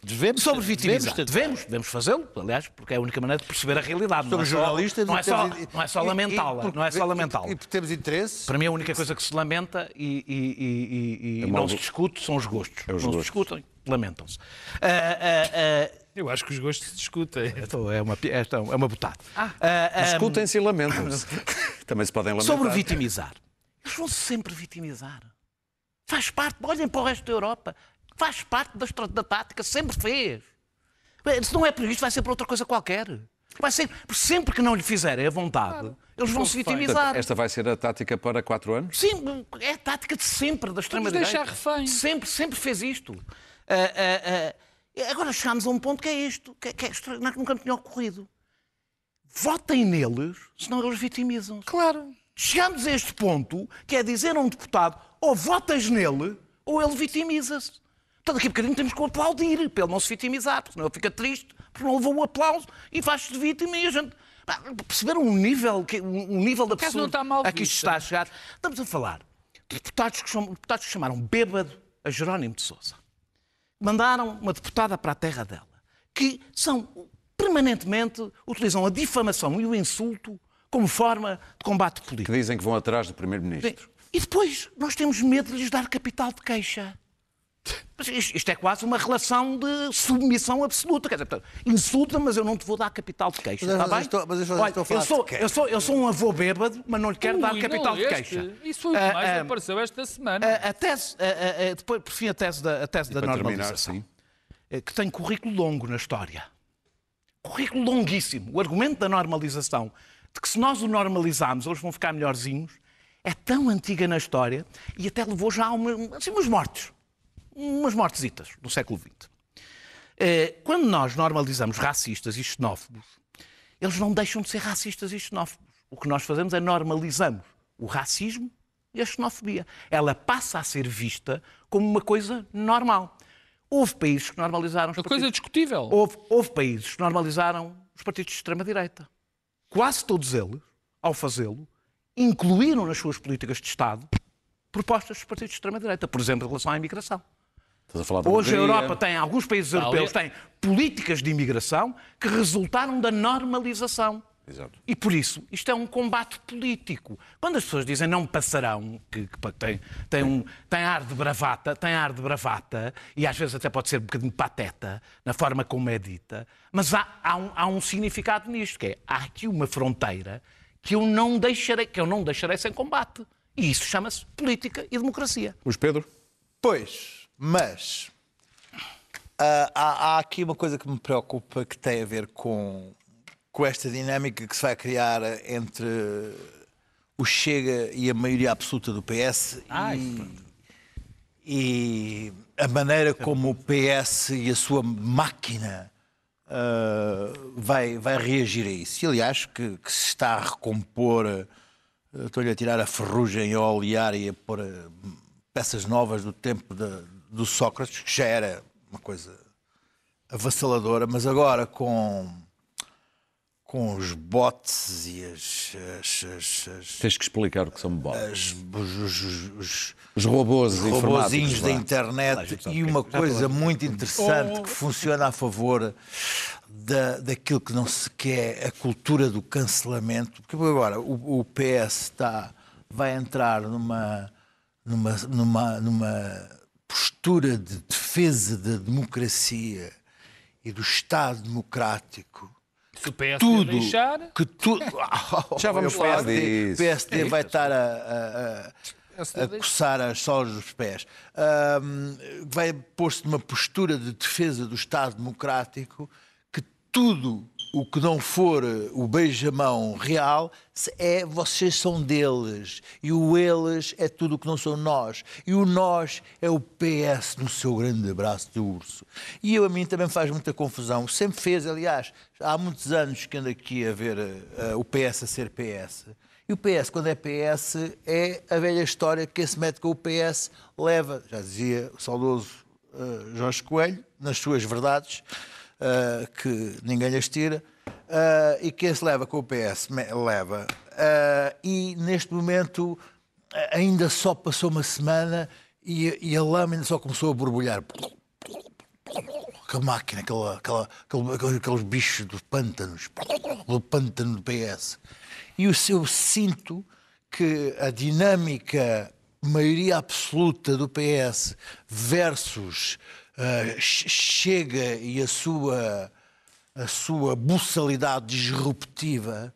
Devemos, Sobre vitimizar. devemos Devemos, devemos fazê-lo, aliás, porque é a única maneira de perceber a realidade. não é Somos só- jornalistas Não é só, temos- não é só e- e- lamentá-la. Não é só e- lamentá-la. E, porque temos interesse. Para mim, a única coisa que se lamenta e, e- e- e- e mal não se discute são os gostos. É os não gostos. se discutem, lamentam-se. Ah, ah, ah, Eu acho que os gostos se discutem. então é uma, esta é uma botada. Discutem-se e lamentam-se. Também se podem lamentar. Sobre vitimizar. Eles vão sempre vitimizar. Faz parte, olhem para o resto da Europa. Faz parte da, da tática, sempre fez. Se não é por isto, vai ser por outra coisa qualquer. Vai ser, sempre que não lhe fizerem a vontade, eles vão se vitimizar. Portanto, esta vai ser a tática para quatro anos? Sim, é a tática de sempre da extrema-direita. deixar refém. Sempre, sempre fez isto. Ah, ah, ah, agora chegámos a um ponto que é isto, que é, que é extra- que nunca me tinha ocorrido. Votem neles, senão eles vitimizam-se. Claro. Chegamos a este ponto, que é dizer a um deputado ou votas nele ou ele vitimiza-se. Então daqui a bocadinho temos que o aplaudir para ele não se vitimizar, porque senão ele fica triste porque não levou o aplauso e faz-se de vítima e a gente... Pá, Perceber um nível, que- um nível da pessoa não está mal a que isto está a chegar. Estamos a falar de deputados que, são, deputados que chamaram bêbado a Jerónimo de Sousa. Mandaram uma deputada para a terra dela, que são permanentemente utilizam a difamação e o insulto como forma de combate político. Que dizem que vão atrás do Primeiro-Ministro. E depois nós temos medo de lhes dar capital de queixa. Mas isto isto é quase uma relação de submissão absoluta. Quer dizer, insulta, mas eu não te vou dar capital de queixa. Mas eu- está bem? estou- mas eu Olha, eu, sou, eu, sou, eu sou um avô bêbado, mas não lhe quero dar Ui, capital não de queixa. Isso foi o que Ah, mais ah, apareceu esta semana. a, a tese, a- a- a- depois, por fim, a tese da, a tese da terminar, normalização, sim. é que tem currículo longo na história. Currículo longuíssimo. O argumento da normalização, de que se nós o normalizarmos, eles vão ficar melhorzinhos, é tão antiga na história e até levou já a uma, assim, umas mortes. Umas mortesitas do século XX. Eh, Quando nós normalizamos racistas e xenófobos, eles não deixam de ser racistas e xenófobos. O que nós fazemos é normalizamos o racismo e a xenofobia. Ela passa a ser vista como uma coisa normal. Houve países que normalizaram os Uma coisa discutível. Houve, houve países que normalizaram os partidos de extrema-direita. Quase todos eles, ao fazê-lo, incluíram nas suas políticas de Estado propostas dos partidos de extrema-direita, por exemplo, em relação à imigração. Estás a falar da Hoje a. Europa tem, alguns países europeus têm políticas de imigração que resultaram da normalização. Exato. E por isso, isto é um combate político. Quando as pessoas dizem não passarão, que, que tem, tem, um, tem ar de bravata, tem ar de bravata, e às vezes até pode ser um bocadinho pateta na forma como é dita, mas há, há, um, há um significado nisto, que é há aqui uma fronteira que eu não deixarei, que eu não deixarei sem combate. E isso chama-se política e democracia. Luís Pedro? Pois, mas ah, há, há aqui uma coisa que me preocupa que tem a ver com, com esta dinâmica que se vai criar entre o Chega e a maioria absoluta do PS e, e a maneira como o PS e a sua máquina ah, vai, vai reagir a isso. E aliás, que, que se está a recompor, eh, estou-lhe a tirar a ferrugem a olear e a pôr peças novas do tempo de, do Sócrates, que já era uma coisa avassaladora, mas agora com com os bots e as. as, as, as Tens que explicar o que são bots. as- os, os- os- Os robôs os robozinhos da internet e uma coisa muito interessante que funciona a favor da, daquilo que não se quer, a cultura do cancelamento. Porque agora o, o PS está, vai entrar numa, numa, numa, numa postura de defesa da democracia e do Estado democrático Se o PS tudo deixar, que tudo Já vamos O falar PSD, disso. O PSD vai estar a, a- a- a coçar as solas dos pés. Ahm, vai pôr-se numa postura de defesa do Estado Democrático que tudo o que não for o beijamão real é vocês são deles. E o eles é tudo o que não são nós. E o nós é o PS no seu grande abraço de urso. E eu a mim também faz muita confusão. Sempre fez aliás há muitos anos que ando aqui a ver eh, o PS a ser PS e o PS quando é PS é a velha história que quem se mete com o PS leva. Já dizia o saudoso eh, Jorge Coelho nas suas verdades uh, que ninguém lhes tira, uh, e quem se leva com o PS leva. Uh, e neste momento ainda só passou uma semana e, e a lâmina só começou a borbulhar. Aquela máquina, aquela, aquela, aquele- aquele- aqueles bichos dos pântanos, do pântano do PS. E o seu sinto que a dinâmica maioria absoluta do PS versus Che- Chega e a sua, a sua buçalidade disruptiva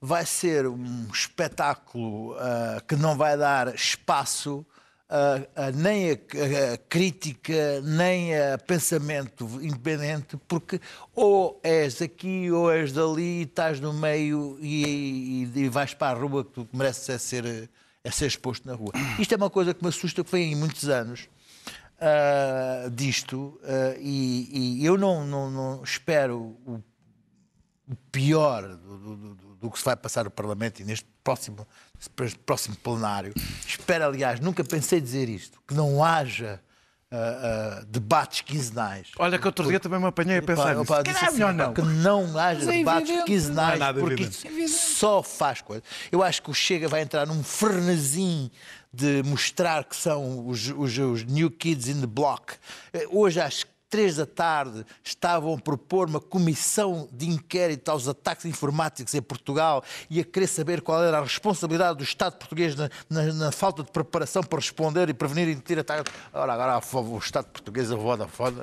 vai ser um espetáculo ah, que não vai dar espaço a- a nem a, a- crítica, nem a pensamento independente, porque ou és aqui ou és dali, estás no meio e, e- e vais para a rua que tu mereces é ser, é ser exposto na rua. Isto é uma coisa que me assusta, que vem em muitos anos ah, disto, ah, e, e eu não, não- não espero o o pior do, do- do- do que se vai passar no Parlamento e neste próximo, próximo plenário. Espero, aliás, nunca pensei dizer isto, que não haja ah, ah, debates quinzenais. Olha que outro dia também me apanhei a pensar disse calhar é assim, melhor não. Que não haja é debates evidente. quinzenais, Não é nada porque evidente. isso só faz coisa. Eu acho que o Chega vai entrar num frenesim de mostrar que são os, os, os new kids in the block. Eh, Hoje às três da tarde estavam a propor uma comissão de inquérito aos ataques informáticos em Portugal e a querer saber qual era a responsabilidade do Estado português na, na- na falta de preparação para responder e prevenir e ter ataques. Ora, agora o Estado português, a Vodafone,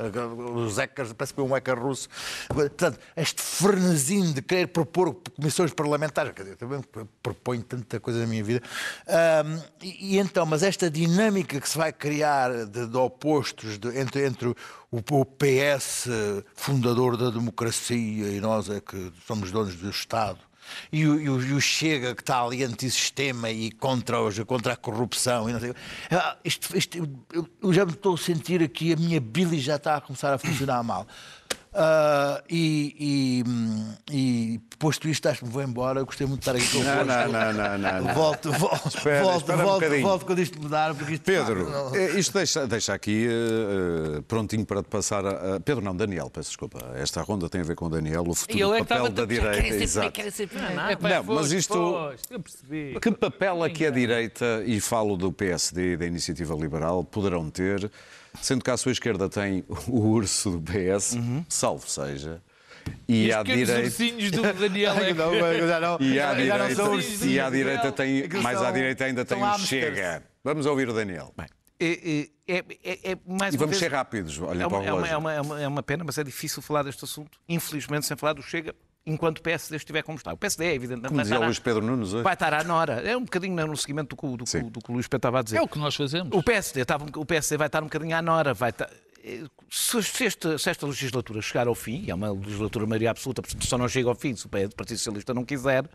os hackers, parece que foi um hacker russo. Portanto, este frenesim de querer propor comissões parlamentares, quer dizer, também proponho tanta coisa na minha vida. Ahm, e, e então, mas esta dinâmica que se vai criar de, de opostos de- entre, entre o, PS, fundador da democracia, e nós é que somos donos do Estado, e o, e o- e o Chega que está ali antissistema e contra, os, contra a corrupção. E não sei. Ah, isto- isto- eu, eu já me estou a sentir aqui, a minha bile já está a começar a funcionar mal. Ah, e, e, hum, e posto isto, acho que me vou embora. Eu gostei muito de estar aqui com Não, não, não, não, não, não. Volto, volto, Espera, volto, espera um volto, bocadinho. volto quando isto mudar. Porque isto, Pedro, Não, eh, isto deixa, deixa aqui eh, prontinho para te passar a, Pedro, não, Daniel, peço desculpa. Esta ronda tem a ver com o Daniel, o futuro é que papel estava- da direita. querem ser- exato. Querem ser É, pá, Não, foste, mas isto- foste, eu percebi. Que papel é que a direita, e falo do PSD e da Iniciativa Liberal, poderão ter, sendo que à sua esquerda tem o urso do PS, salvo seja, e, à direita. ursinhos do Daniel é que- não, eu já não, E à direita, e à tem, Aqueles mais à direita ainda tem o. Chega. Vamos ouvir o Daniel. É, é, é, é E vamos vez- ser rápidos, olhem É para uma, o é, uma, relógio. é, uma, é, uma, é uma pena, mas é difícil falar deste assunto, infelizmente, sem falar do Chega, enquanto o PSD estiver como está. O PSD é evidente. Como vai dizia Luís Pedro Nunes hoje. Vai estar à Nora. É um bocadinho no seguimento do, que o- do, que Sim. o- do que o Luís Pedro estava a dizer. É o que nós fazemos. O PSD, estava, o PSD vai estar um bocadinho à Nora. Vai estar, eh, se, se esta, se esta legislatura chegar ao fim, e é uma legislatura maioria absoluta, portanto só não chega ao fim se o Partido Socialista não quiser,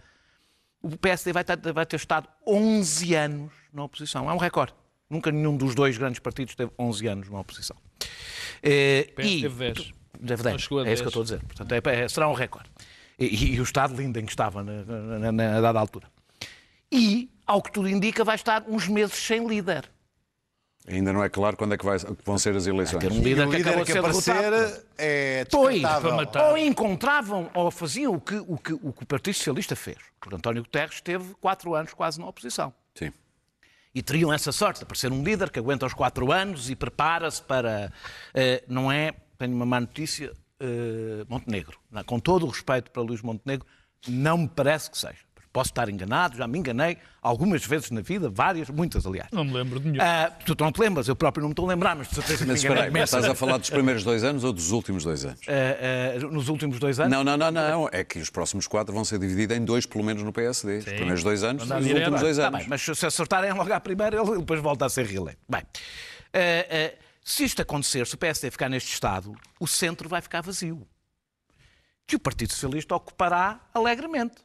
o PSD vai, estar- vai ter estado 11 anos na oposição. É um recorde. Nunca nenhum dos dois grandes partidos teve 11 anos na oposição. Eh, e- teve 10. Deve Não 10. chegou a É isso que eu 10. estou a dizer. Portanto, é- é- será um recorde. E, e o estado lindo em que estava na, na, na, dada altura. E, ao que tudo indica, vai estar uns meses sem líder. Ainda não é claro quando é que, vai- vão ser as eleições. Ter um líder, o que líder acabou de que ser aparecer derrotado. é Pois, ou encontravam ou faziam o que, o, que, o que o Partido Socialista fez. Porque António Guterres esteve quatro anos quase na oposição. Sim. E teriam essa sorte de aparecer um líder que aguenta os quatro anos e prepara-se para. eh, não é, tenho uma má notícia, eh, Montenegro. Não, Com todo o respeito para Luís Montenegro, não me parece que seja. Posso estar enganado, já me enganei algumas vezes na vida, várias, muitas aliás. Não me lembro de nenhum. Ah, tu não te lembras, eu próprio não me estou a lembrar, mas de certeza que me Mas enganei. espera aí, mas estás a falar dos primeiros dois anos ou dos últimos dois anos? Ah, ah, nos últimos dois anos. Não, não, não, não. É que os próximos quatro vão ser divididos em dois, pelo menos no PSD. Os primeiros dois anos e os últimos dois Tá anos. bem, mas se acertarem logo à primeira, ele depois volta a ser reeleito. Bem, se isto acontecer, se o PSD ficar neste estado, o centro vai ficar vazio. Que o Partido Socialista ocupará alegremente.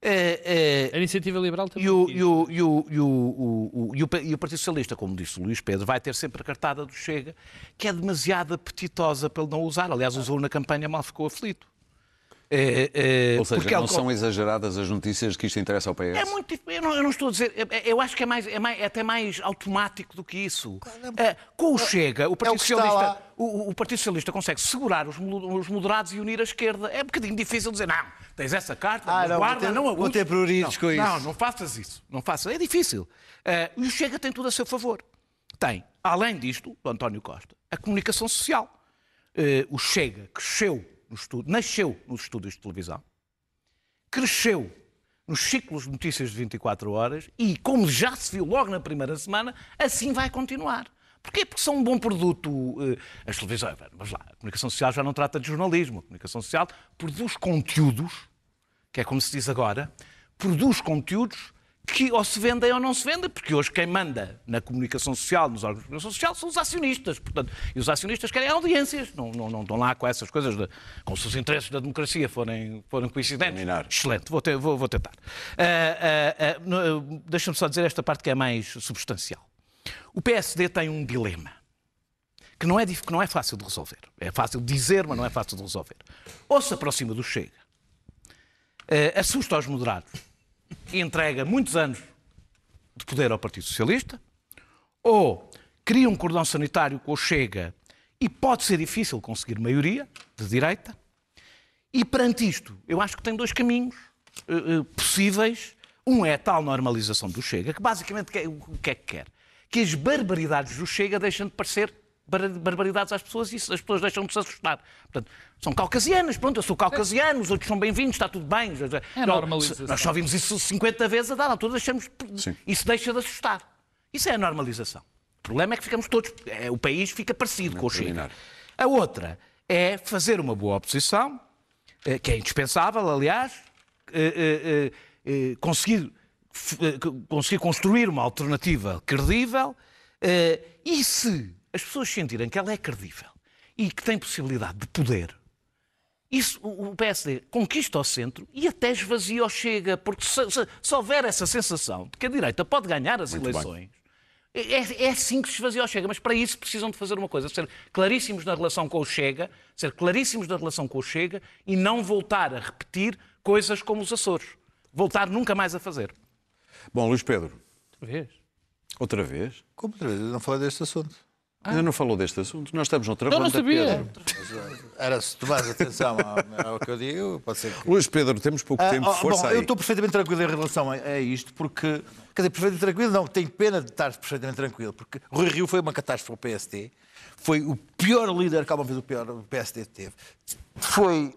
Eh, eh, A iniciativa liberal também. e o, e, o, e, o, e, o, e o Partido Socialista, como disse o Luís Pedro, vai ter sempre a cartada do Chega, que é demasiado apetitosa para ele não usar. Aliás, usou na campanha, mal ficou aflito. Eh, eh, Ou seja, porque não são exageradas as notícias de que isto interessa ao PS? é muito eu não, eu não estou a dizer. é- é- Eu acho que é, mais, é, mais- é até mais automático do que isso. É, com o Chega, o Partido, o que está Socialista, o, o Partido Socialista consegue segurar os, os moderados e unir a esquerda. É um bocadinho difícil dizer, não, tens essa carta, Ah, não, guarda, vou ter- não vou abuses. ter não, com isso. Não, não faças isso. Não faças. É difícil. E o Chega tem tudo a seu favor. Tem, além disto, do António Costa, a comunicação social. O Chega cresceu no nasceu nos estúdios de televisão cresceu nos ciclos de notícias de 24 horas e, como já se viu logo na primeira semana, assim vai continuar. Porquê? Porque são um bom produto. eh, As televisões, vamos lá, a comunicação social já não trata de jornalismo. A comunicação social produz conteúdos, que é como se diz agora, produz conteúdos que ou se vendem ou não se vendem, porque hoje quem manda na comunicação social, nos órgãos de comunicação social, são os acionistas. Portanto, e os acionistas querem audiências, não, não, não estão lá com essas coisas, de, como se os interesses da democracia forem, forem coincidentes. Dominar. Excelente, vou, ter- vou- vou tentar. Ah, ah, ah, no- Deixa-me só dizer esta parte que é mais substancial. O PSD tem um dilema que não, é, que não é fácil de resolver. É fácil de dizer, mas não é fácil de resolver. Ou se aproxima do Chega, eh, assusta os moderados entrega muitos anos de poder ao Partido Socialista, ou cria um cordão sanitário com o Chega e pode ser difícil conseguir maioria de direita. E perante isto, eu acho que tem dois caminhos eh, eh, possíveis. Um é a tal normalização do Chega, que basicamente o que é que quer? Que as barbaridades do Chega deixem de parecer barbaridades às pessoas e isso- as pessoas deixam de se assustar. Portanto, são caucasianas, pronto, eu sou caucasiano, os outros são bem-vindos, está tudo bem. É normalização. Nós só vimos isso 50 vezes a dar altura, deixamos. Sim. Isso deixa de assustar. Isso é a normalização. O problema é que ficamos todos. é, o país fica parecido com o Chega. terminar. A outra é fazer uma boa oposição, eh, que é indispensável, aliás, eh, eh, conseguir, conseguir construir uma alternativa credível e se as pessoas sentirem que ela é credível e que tem possibilidade de poder, isso, o PSD conquista o centro e até esvazia o Chega, porque se, se- se houver essa sensação de que a direita pode ganhar as Muito eleições, é, é assim que se esvazia o Chega, mas para isso precisam de fazer uma coisa, ser claríssimos na relação com o Chega, ser claríssimos na relação com o Chega e não voltar a repetir coisas como os Açores. Voltar nunca mais a fazer. Bom, Luís Pedro, Vês? outra vez? Como outra vez? Eu não falei deste assunto. Ainda não falou deste assunto. Nós estamos noutra Eu não ronda. Pedro. Era se tomares atenção ao, ao que eu digo, pode ser que. Luís Pedro, temos pouco Ah, tempo. oh, Força bom, aí. eu estou perfeitamente tranquilo em relação a, a isto, porque. Quer dizer, perfeitamente tranquilo, não, tenho pena de estar perfeitamente tranquilo, porque Rui Rio foi uma catástrofe para o PSD, foi o pior líder que alguma vez o, pior, o PSD teve. Foi.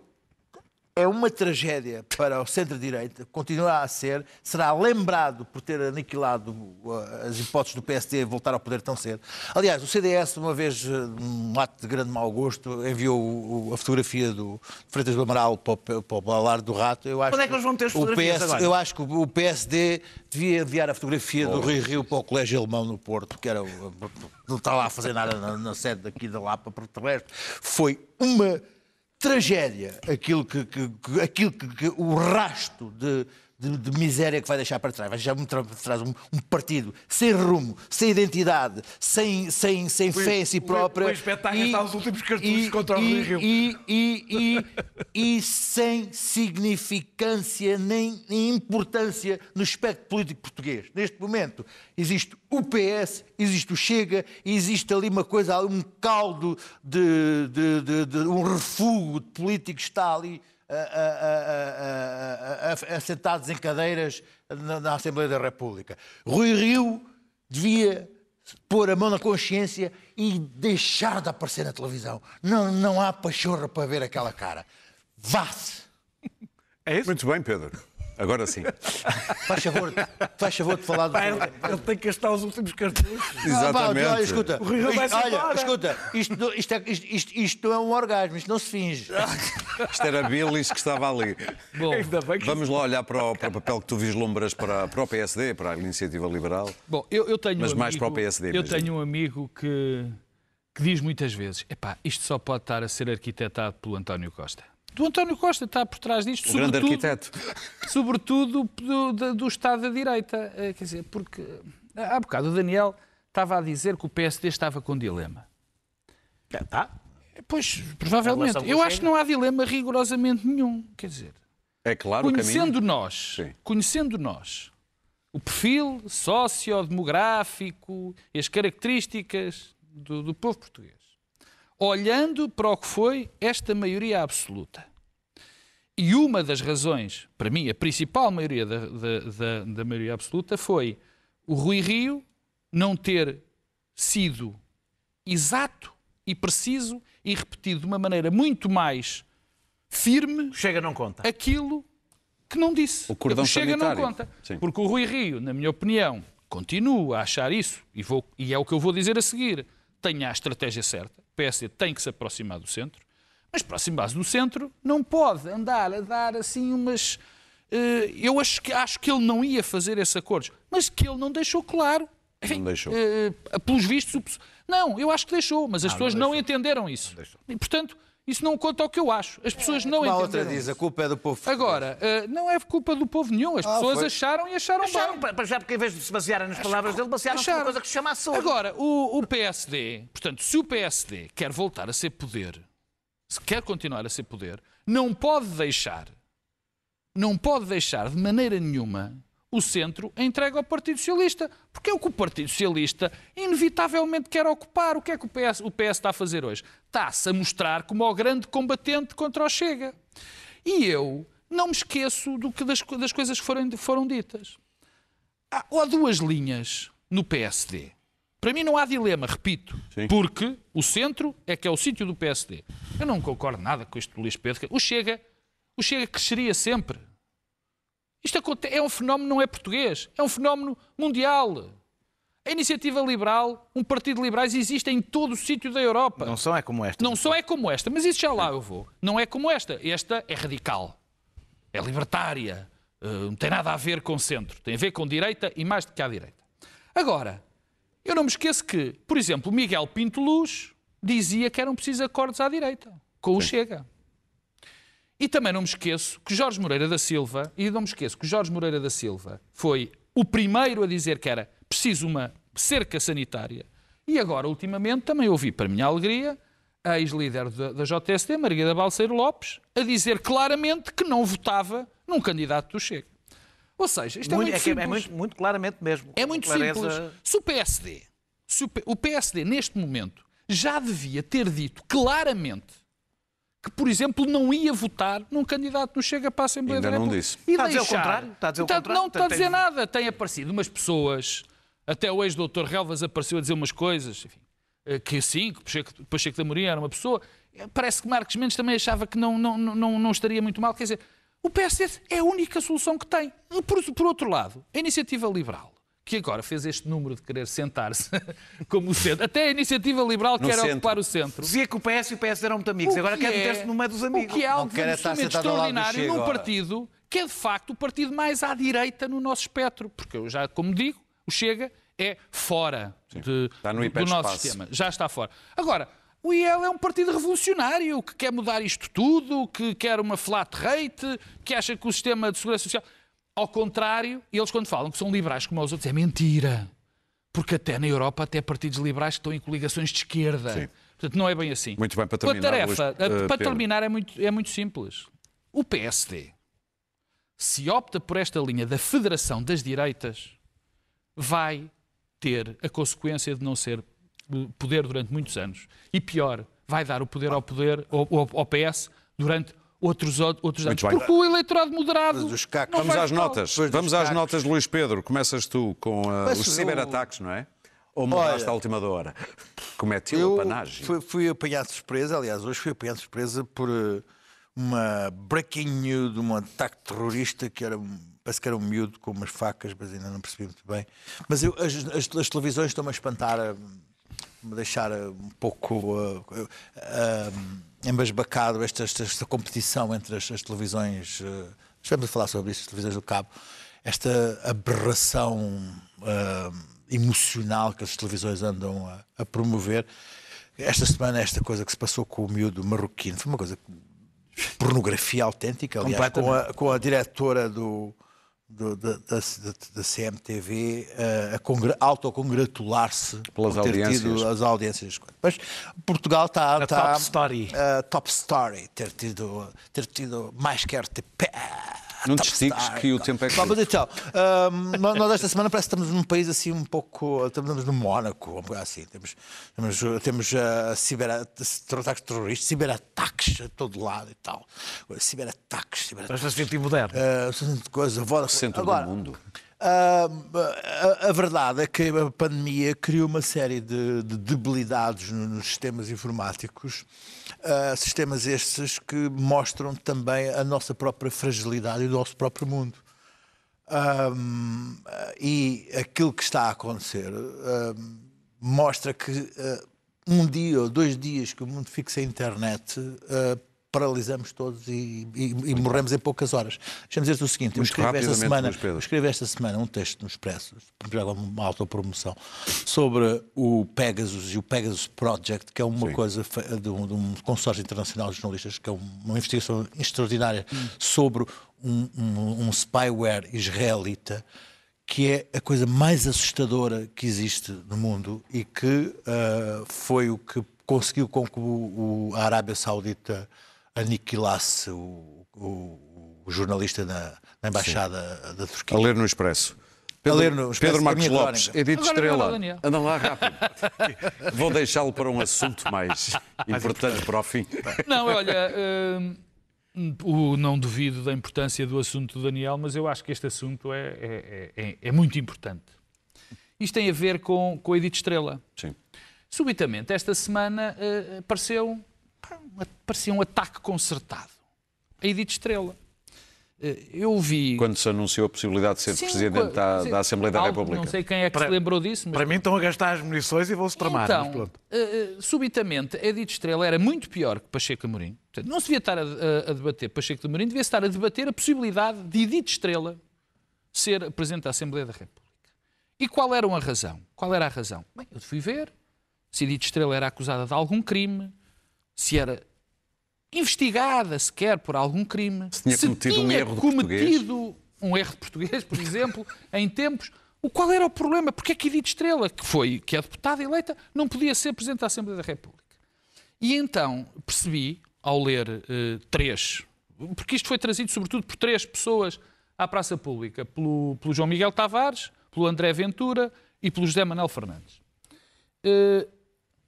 É uma tragédia para o centro-direita, continua a ser, será lembrado por ter aniquilado uh, as hipóteses do PSD voltar ao poder tão cedo. Aliás, o CDS, uma vez, uh, num ato de grande mau gosto, enviou o- o- a fotografia do Freitas do Amaral para o, para o Balar do Rato. Eu acho Quando é que eles vão ter as o fotografias PS agora? Eu acho que o PSD devia enviar a fotografia do Rui Rio para o Colégio Alemão no Porto, que era o- não está lá a fazer nada na, na sede daqui da Lapa, porque de resto foi uma tragédia aquilo que, que- que- aquilo que, que- o rasto de, de, de miséria que vai deixar para trás. Vai deixar para trás um, um partido sem rumo, sem identidade, sem, sem, sem fé em si própria. O espetáculo está aos últimos cartuchos contra o e, Rio. E, e, e, e, sem significância nem, nem importância no espectro político português. Neste momento existe o PS, existe o Chega, existe ali uma coisa, um caldo de, de, de, de um refúgio de político que está ali assentados em cadeiras na, na Assembleia da República. Rui Rio devia pôr a mão na consciência e deixar de aparecer na televisão. Não, não há pachorra para ver aquela cara. Vá-se! É isso? Muito bem, Pedro. Agora sim. Faz favor, faz favor de falar do. Pai, ele tem que gastar os últimos cartuchos. Exatamente. olha, escuta, O Rio vai-se olha, escuta, isto, isto, é, isto, isto, isto não é um orgasmo, isto não se finge. Isto era Bilis que estava ali. Bom, Ainda bem que Vamos lá olhar para o, para o papel que tu vislumbras para, para o PSD, para a Iniciativa Liberal. Bom, eu, eu tenho Mas um mais amigo, para o PSD, Eu imagino. tenho um amigo que, que diz muitas vezes: epá, isto só pode estar a ser arquitetado pelo António Costa. Do António Costa está por trás disto, O grande arquiteto. sobretudo do, do- do Estado da Direita. Eh, Quer dizer, porque eh, há bocado o Daniel estava a dizer que o PSD estava com dilema. Tá. Pois, provavelmente. Eu acho que não há dilema rigorosamente nenhum. Quer dizer, É claro conhecendo caminho. nós, Sim. conhecendo nós o perfil sociodemográfico e as características do, do povo português, olhando para o que foi esta maioria absoluta. E uma das razões, para mim, a principal maioria da, da, da- da maioria absoluta foi o Rui Rio não ter sido exato e preciso e repetido de uma maneira muito mais firme Chega, não conta. aquilo que não disse. O cordão Chega sanitário. não conta. Sim. Porque o Rui Rio, na minha opinião, continua a achar isso, e, vou, e é o que eu vou dizer a seguir, tem a estratégia certa, o PSD tem que se aproximar do centro, mas aproximar-se do centro não pode andar a dar assim umas... eh, eu acho que, acho que ele não ia fazer esses acordos, mas que ele não deixou claro. Enfim, deixou. eh, pelos vistos, o não, eu acho que deixou, mas as pessoas não, entenderam isso. E, portanto, isso não conta ao que eu acho. As pessoas não Como a entenderam. outra diz, a culpa é do povo. Agora, eh, não é culpa do povo nenhum. As pessoas foi. acharam e acharam Acharam, bem. já porque em vez de se basearem nas palavras dele, basearam-se numa coisa que se chama ação. Agora, o, o PSD, portanto, se o PSD quer voltar a ser poder, se quer continuar a ser poder, não pode deixar, não pode deixar de maneira nenhuma o centro entregue ao Partido Socialista. Porque é o que o Partido Socialista inevitavelmente quer ocupar. O que é que o PS, o PS está a fazer hoje? Está-se a mostrar como o grande combatente contra o Chega. E eu não me esqueço do que das, das coisas que foram, foram ditas. Há, há duas linhas no PSD. Para mim não há dilema, repito, Sim. porque o centro é que é o sítio do PSD. Eu não concordo nada com isto do Luís Pedro. O Chega, o Chega cresceria sempre. Isto é um fenómeno não é português, é um fenómeno mundial. A iniciativa liberal, um partido de liberais existe em todo o sítio da Europa. Não são é como esta. Não só é como esta, mas isso já lá eu vou. Não é como esta. Esta é radical. É libertária. eh, Não tem nada a ver com centro. Tem a ver com direita e mais do que à direita. Agora, eu não me esqueço que, por exemplo, Miguel Pinto Luz dizia que eram precisos acordos à direita, com o Chega. E também não me esqueço que Jorge Moreira da Silva, e não me esqueço que Jorge Moreira da Silva foi o primeiro a dizer que era preciso uma cerca sanitária. E agora, ultimamente, também ouvi, para minha alegria, a ex-líder da, da JSD, Margarida Balseiro Lopes, a dizer claramente que não votava num candidato do Chega. Ou seja, isto é Muito- muito é, que é simples. muito, muito claramente mesmo. É muito Clareza- simples. Se o PSD, se o, o PSD neste momento já devia ter dito claramente que, por exemplo, não ia votar num candidato no Chega para a Assembleia Ainda da não República. disse. E Está a dizer o deixar- contrário? Está a dizer o contrário? Não está a Tem- dizer nada. Tem aparecido umas pessoas, até o ex-doutor Relvas apareceu a dizer umas coisas, enfim, eh, que sim, que Pacheco, Pacheco da Moria era uma pessoa. Eh, Parece que Marcos Mendes também achava que não, não, não, não estaria muito mal. Quer dizer, o PSD é a única solução que tem. Por, por outro lado, a iniciativa liberal, que agora fez este número de querer sentar-se como o centro, até a iniciativa liberal No quer centro. ocupar o centro. Dizia que o PS e o PS eram muito amigos. O Agora que quer é- meter-se no meio dos amigos. O que é algo absolutamente extraordinário num agora. partido que é de facto o partido mais à direita no nosso espectro. Porque eu já, como digo, o Chega é fora de- do, nosso sistema. Já está fora. Agora, o IEL é um partido revolucionário que quer mudar isto tudo, que quer uma flat rate, que acha que o sistema de segurança social. Ao contrário, eles quando falam que são liberais como os outros, é mentira. Porque até na Europa, até partidos liberais que estão em coligações de esquerda. Sim. Portanto, não é bem assim. Muito bem, para terminar, A tarefa, Luís, eh, para Pedro. terminar, é muito, é muito simples. O PSD, se opta por esta linha da federação das direitas, vai ter a consequência de não ser eh, poder durante muitos anos. E pior, vai dar o poder ao poder ao- ao PS durante outros, outros bem. Porque o eleitorado moderado. Mas os cacos- não Vamos às notas. Dos Vamos às notas, Luís Pedro. Começas tu com Começo os ciberataques, não é? Ou mudaste Olha, à última da hora? Como é Eu tilopanagem? fui, fui apanhado de surpresa, aliás, hoje fui apanhado de surpresa por eh, uma breaking news de um ataque terrorista que era, um- parece que era um miúdo com umas facas, mas ainda não percebi muito bem. Mas eu, as, as- as televisões estão-me a espantar, a me deixar eh, um pouco eh, eh, embasbacado esta, esta, esta competição entre as, as televisões. Estamos a falar sobre isso, as televisões do cabo. Esta aberração eh, emocional que as televisões andam a, a promover. Esta semana, esta coisa que se passou com o miúdo marroquino foi uma coisa pornografia autêntica, aliás, com a, com a diretora do, do- da, da, da- da CMTV eh, a congra- autocongratular-se Pelas por ter audiências. tido as audiências. Mas Portugal está. A está top story. a top story, ter tido, ter tido mais que RTP. Não top te estiques story. que o tempo é Bom, mas curto. então, ahm, nós nós esta semana parece que estamos num país assim um pouco. Estamos no Mónaco, um pouco assim. Temos, temos, temos uh, ciber, ataques terroristas, ciberataques a todo lado e tal. Ciberataques, ciberataques. Mas se sentir moderno. Uh, coisa, Vodafone. Centro Agora, do mundo. Ah, a, a verdade é que a pandemia criou uma série de, de debilidades no- nos sistemas informáticos, ah, sistemas estes que mostram também a nossa própria fragilidade e o nosso próprio mundo. Ahm, e aquilo que está a acontecer ahm, mostra que ah, um dia ou dois dias que o mundo fique sem internet, ah, paralisamos todos e, e- e morremos em poucas horas. Deixa-me dizer-te o seguinte: eu escrevi, esta rapidamente, semana, eu escrevi esta semana um texto no Expresso, já uma autopromoção, sobre o Pegasus e o Pegasus Project, que é uma Sim. coisa de um, de um consórcio internacional de jornalistas, que é uma investigação extraordinária sobre um, um- um spyware israelita que é a coisa mais assustadora que existe no mundo e que ah, foi o que conseguiu com que o, o- a Arábia Saudita aniquilasse o, o- o jornalista na, na embaixada da Turquia. A ler no Expresso. A ler no Expresso, Pedro é Marcos Lopes. Edith vai lá, Estrela. Anda lá rápido. Vou deixá-lo para um assunto mais importante para o fim. Não, olha, hum, o, não duvido da importância do assunto do Daniel, mas eu acho que este assunto é, é, é- é muito importante. Isto tem a ver com, com a Edith Estrela. Sim. Subitamente, esta semana, eh, apareceu, parecia um ataque concertado. A Edith Estrela. Eh, eu vi... Quando se anunciou a possibilidade de ser Sim, presidente da, da Assembleia da algo- República. Não sei quem é que Para- se lembrou disso, mas Para mim estão a gastar as munições e vão-se tramar. mas então, pronto. eh, subitamente, a Edith Estrela era muito pior que Pacheco Amorim. Portanto, não se devia estar a, a- a debater Pacheco de Amorim, devia estar a debater a possibilidade de Edith Estrela ser Presidente da Assembleia da República. E qual era a razão? Qual era a razão? Bem, eu fui ver se Edith Estrela era acusada de algum crime, se era investigada sequer por algum crime, Se tinha cometido um tinha erro de cometido um erro de português, por exemplo, em tempos. O qual era o problema? Porque é que Edith Estrela, que foi, que é deputada eleita, não podia ser Presidente da Assembleia da República? E então percebi, ao ler eh, três, porque isto foi trazido sobretudo por três pessoas à praça pública, pelo, pelo João Miguel Tavares, pelo André Ventura e pelo José Manuel Fernandes, eh,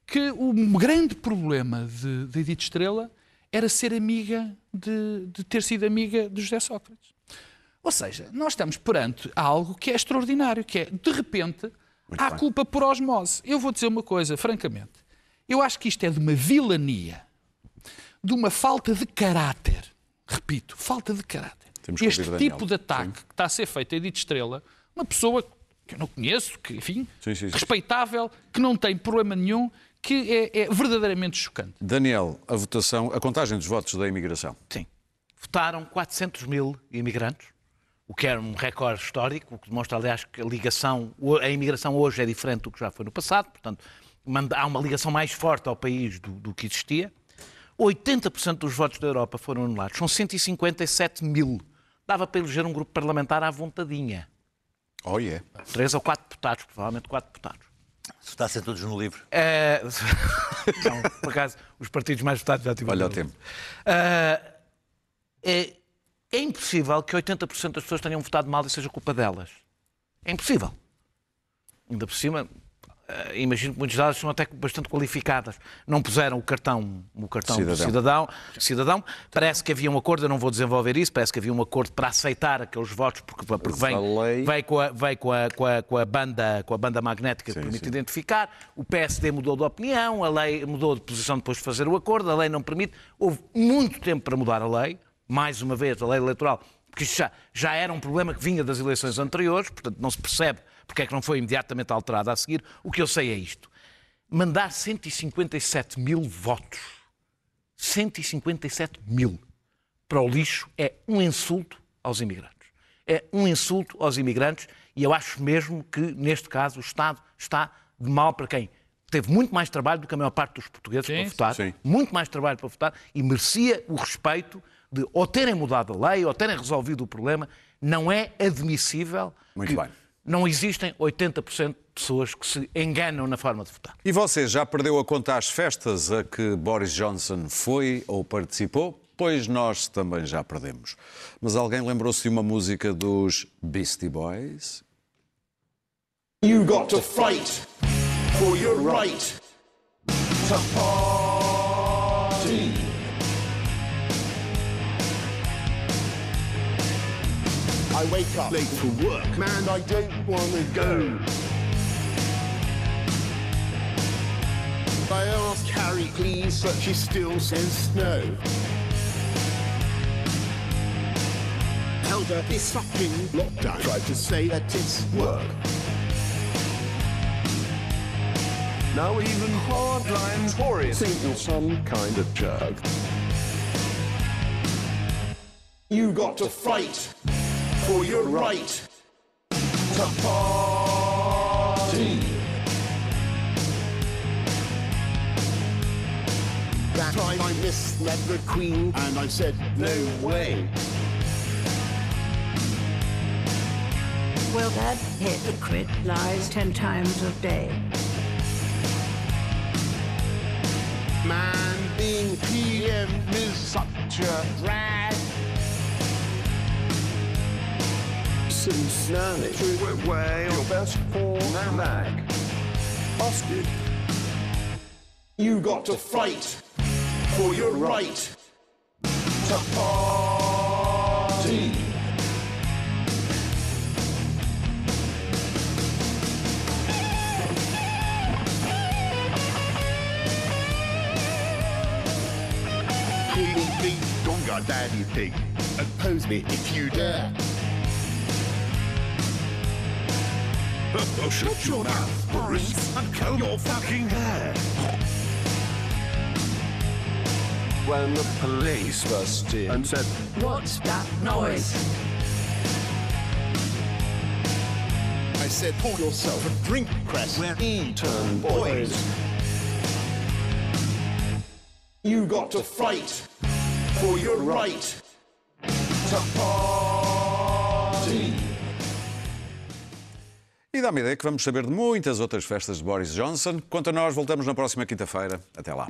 que o grande problema de, de Edith Estrela era ser amiga de, de ter sido amiga de José Sócrates. Ou seja, nós estamos perante algo que é extraordinário, que é, de repente, há bem. culpa por osmose. Eu vou dizer uma coisa, francamente. Eu acho que isto é de uma vilania, de uma falta de caráter. Repito, falta de caráter. Temos este ouvir Daniel. tipo de ataque que está a ser feito a Edith Estrela, uma pessoa que eu não conheço, que, enfim, Sim, sim, sim. respeitável, que não tem problema nenhum, que é, é verdadeiramente chocante. Daniel, a votação, a contagem dos votos da imigração. Sim. Votaram 400 mil imigrantes, o que era um recorde histórico, o que demonstra, aliás, que a ligação, a imigração hoje é diferente do que já foi no passado, portanto, há uma ligação mais forte ao país do, do que existia. 80% dos votos da Europa foram anulados. São 157 mil dava para eleger um grupo parlamentar à vontadinha. Oh, yeah. Três ou quatro deputados, provavelmente quatro deputados. Está-se todos no livro. É... Não, por acaso, os partidos mais votados já tiveram. Olha o tempo. Ah, é, é impossível que 80% das pessoas tenham votado mal e seja culpa delas. É impossível. Ainda por cima, imagino que muitas delas são até bastante qualificadas. Não puseram o cartão, o cartão do Cidadão. cidadão, cidadão. Parece que havia um acordo, eu não vou desenvolver isso, parece que havia um acordo para aceitar aqueles votos, porque, porque vem, vem, com, a, vem com, a, com, a, com, a banda, com a banda magnética que Sim, permite sim. identificar. O PSD mudou de opinião, a lei mudou de posição depois de fazer o acordo, a lei não permite. Houve muito tempo para mudar a lei, mais uma vez, a lei eleitoral, porque isto já, já era um problema que vinha das eleições anteriores, portanto não se percebe porque é que não foi imediatamente alterada a seguir. O que eu sei é isto. Mandar 157 mil votos, 157 mil, para o lixo é um insulto aos imigrantes. É um insulto aos imigrantes e eu acho mesmo que, neste caso, o Estado está de mal para quem teve muito mais trabalho do que a maior parte dos portugueses Sim, para votar, sim. muito mais trabalho para votar e merecia o respeito de ou terem mudado a lei ou terem resolvido o problema. Não é admissível Muito que bem. Não existem 80% de pessoas que se enganam na forma de votar. E você já perdeu a conta às festas a que Boris Johnson foi ou participou? Pois nós também já perdemos. Mas alguém lembrou-se de uma música dos Beastie Boys? You got to fight for your right to party. I wake up late for work, man. I don't want to go. I ask Harry, please, but she still says no. Held up this fucking lockdown. Tried to say that it's work. Now even hardline Tories think you're some kind of jerk. You got to fight for your right to party. That time I misled the Queen and I said, no way. Well, that hypocrite lies ten times a day. Man, being PM is such a drag. Cincinnati threw away your best form mag. Austin, you got to fight for your right to party. Me Big Donga Daddy Pig and pose me if you dare. Shut your mouth, Boris, and comb your fucking hair. When the police burst in and said, What's that noise? I said, pour yourself a drink, Cress. We're Eton boys. You got to fight for your right to party. E dá-me ideia que vamos saber de muitas outras festas de Boris Johnson. Quanto a nós, voltamos na próxima quinta-feira. Até lá.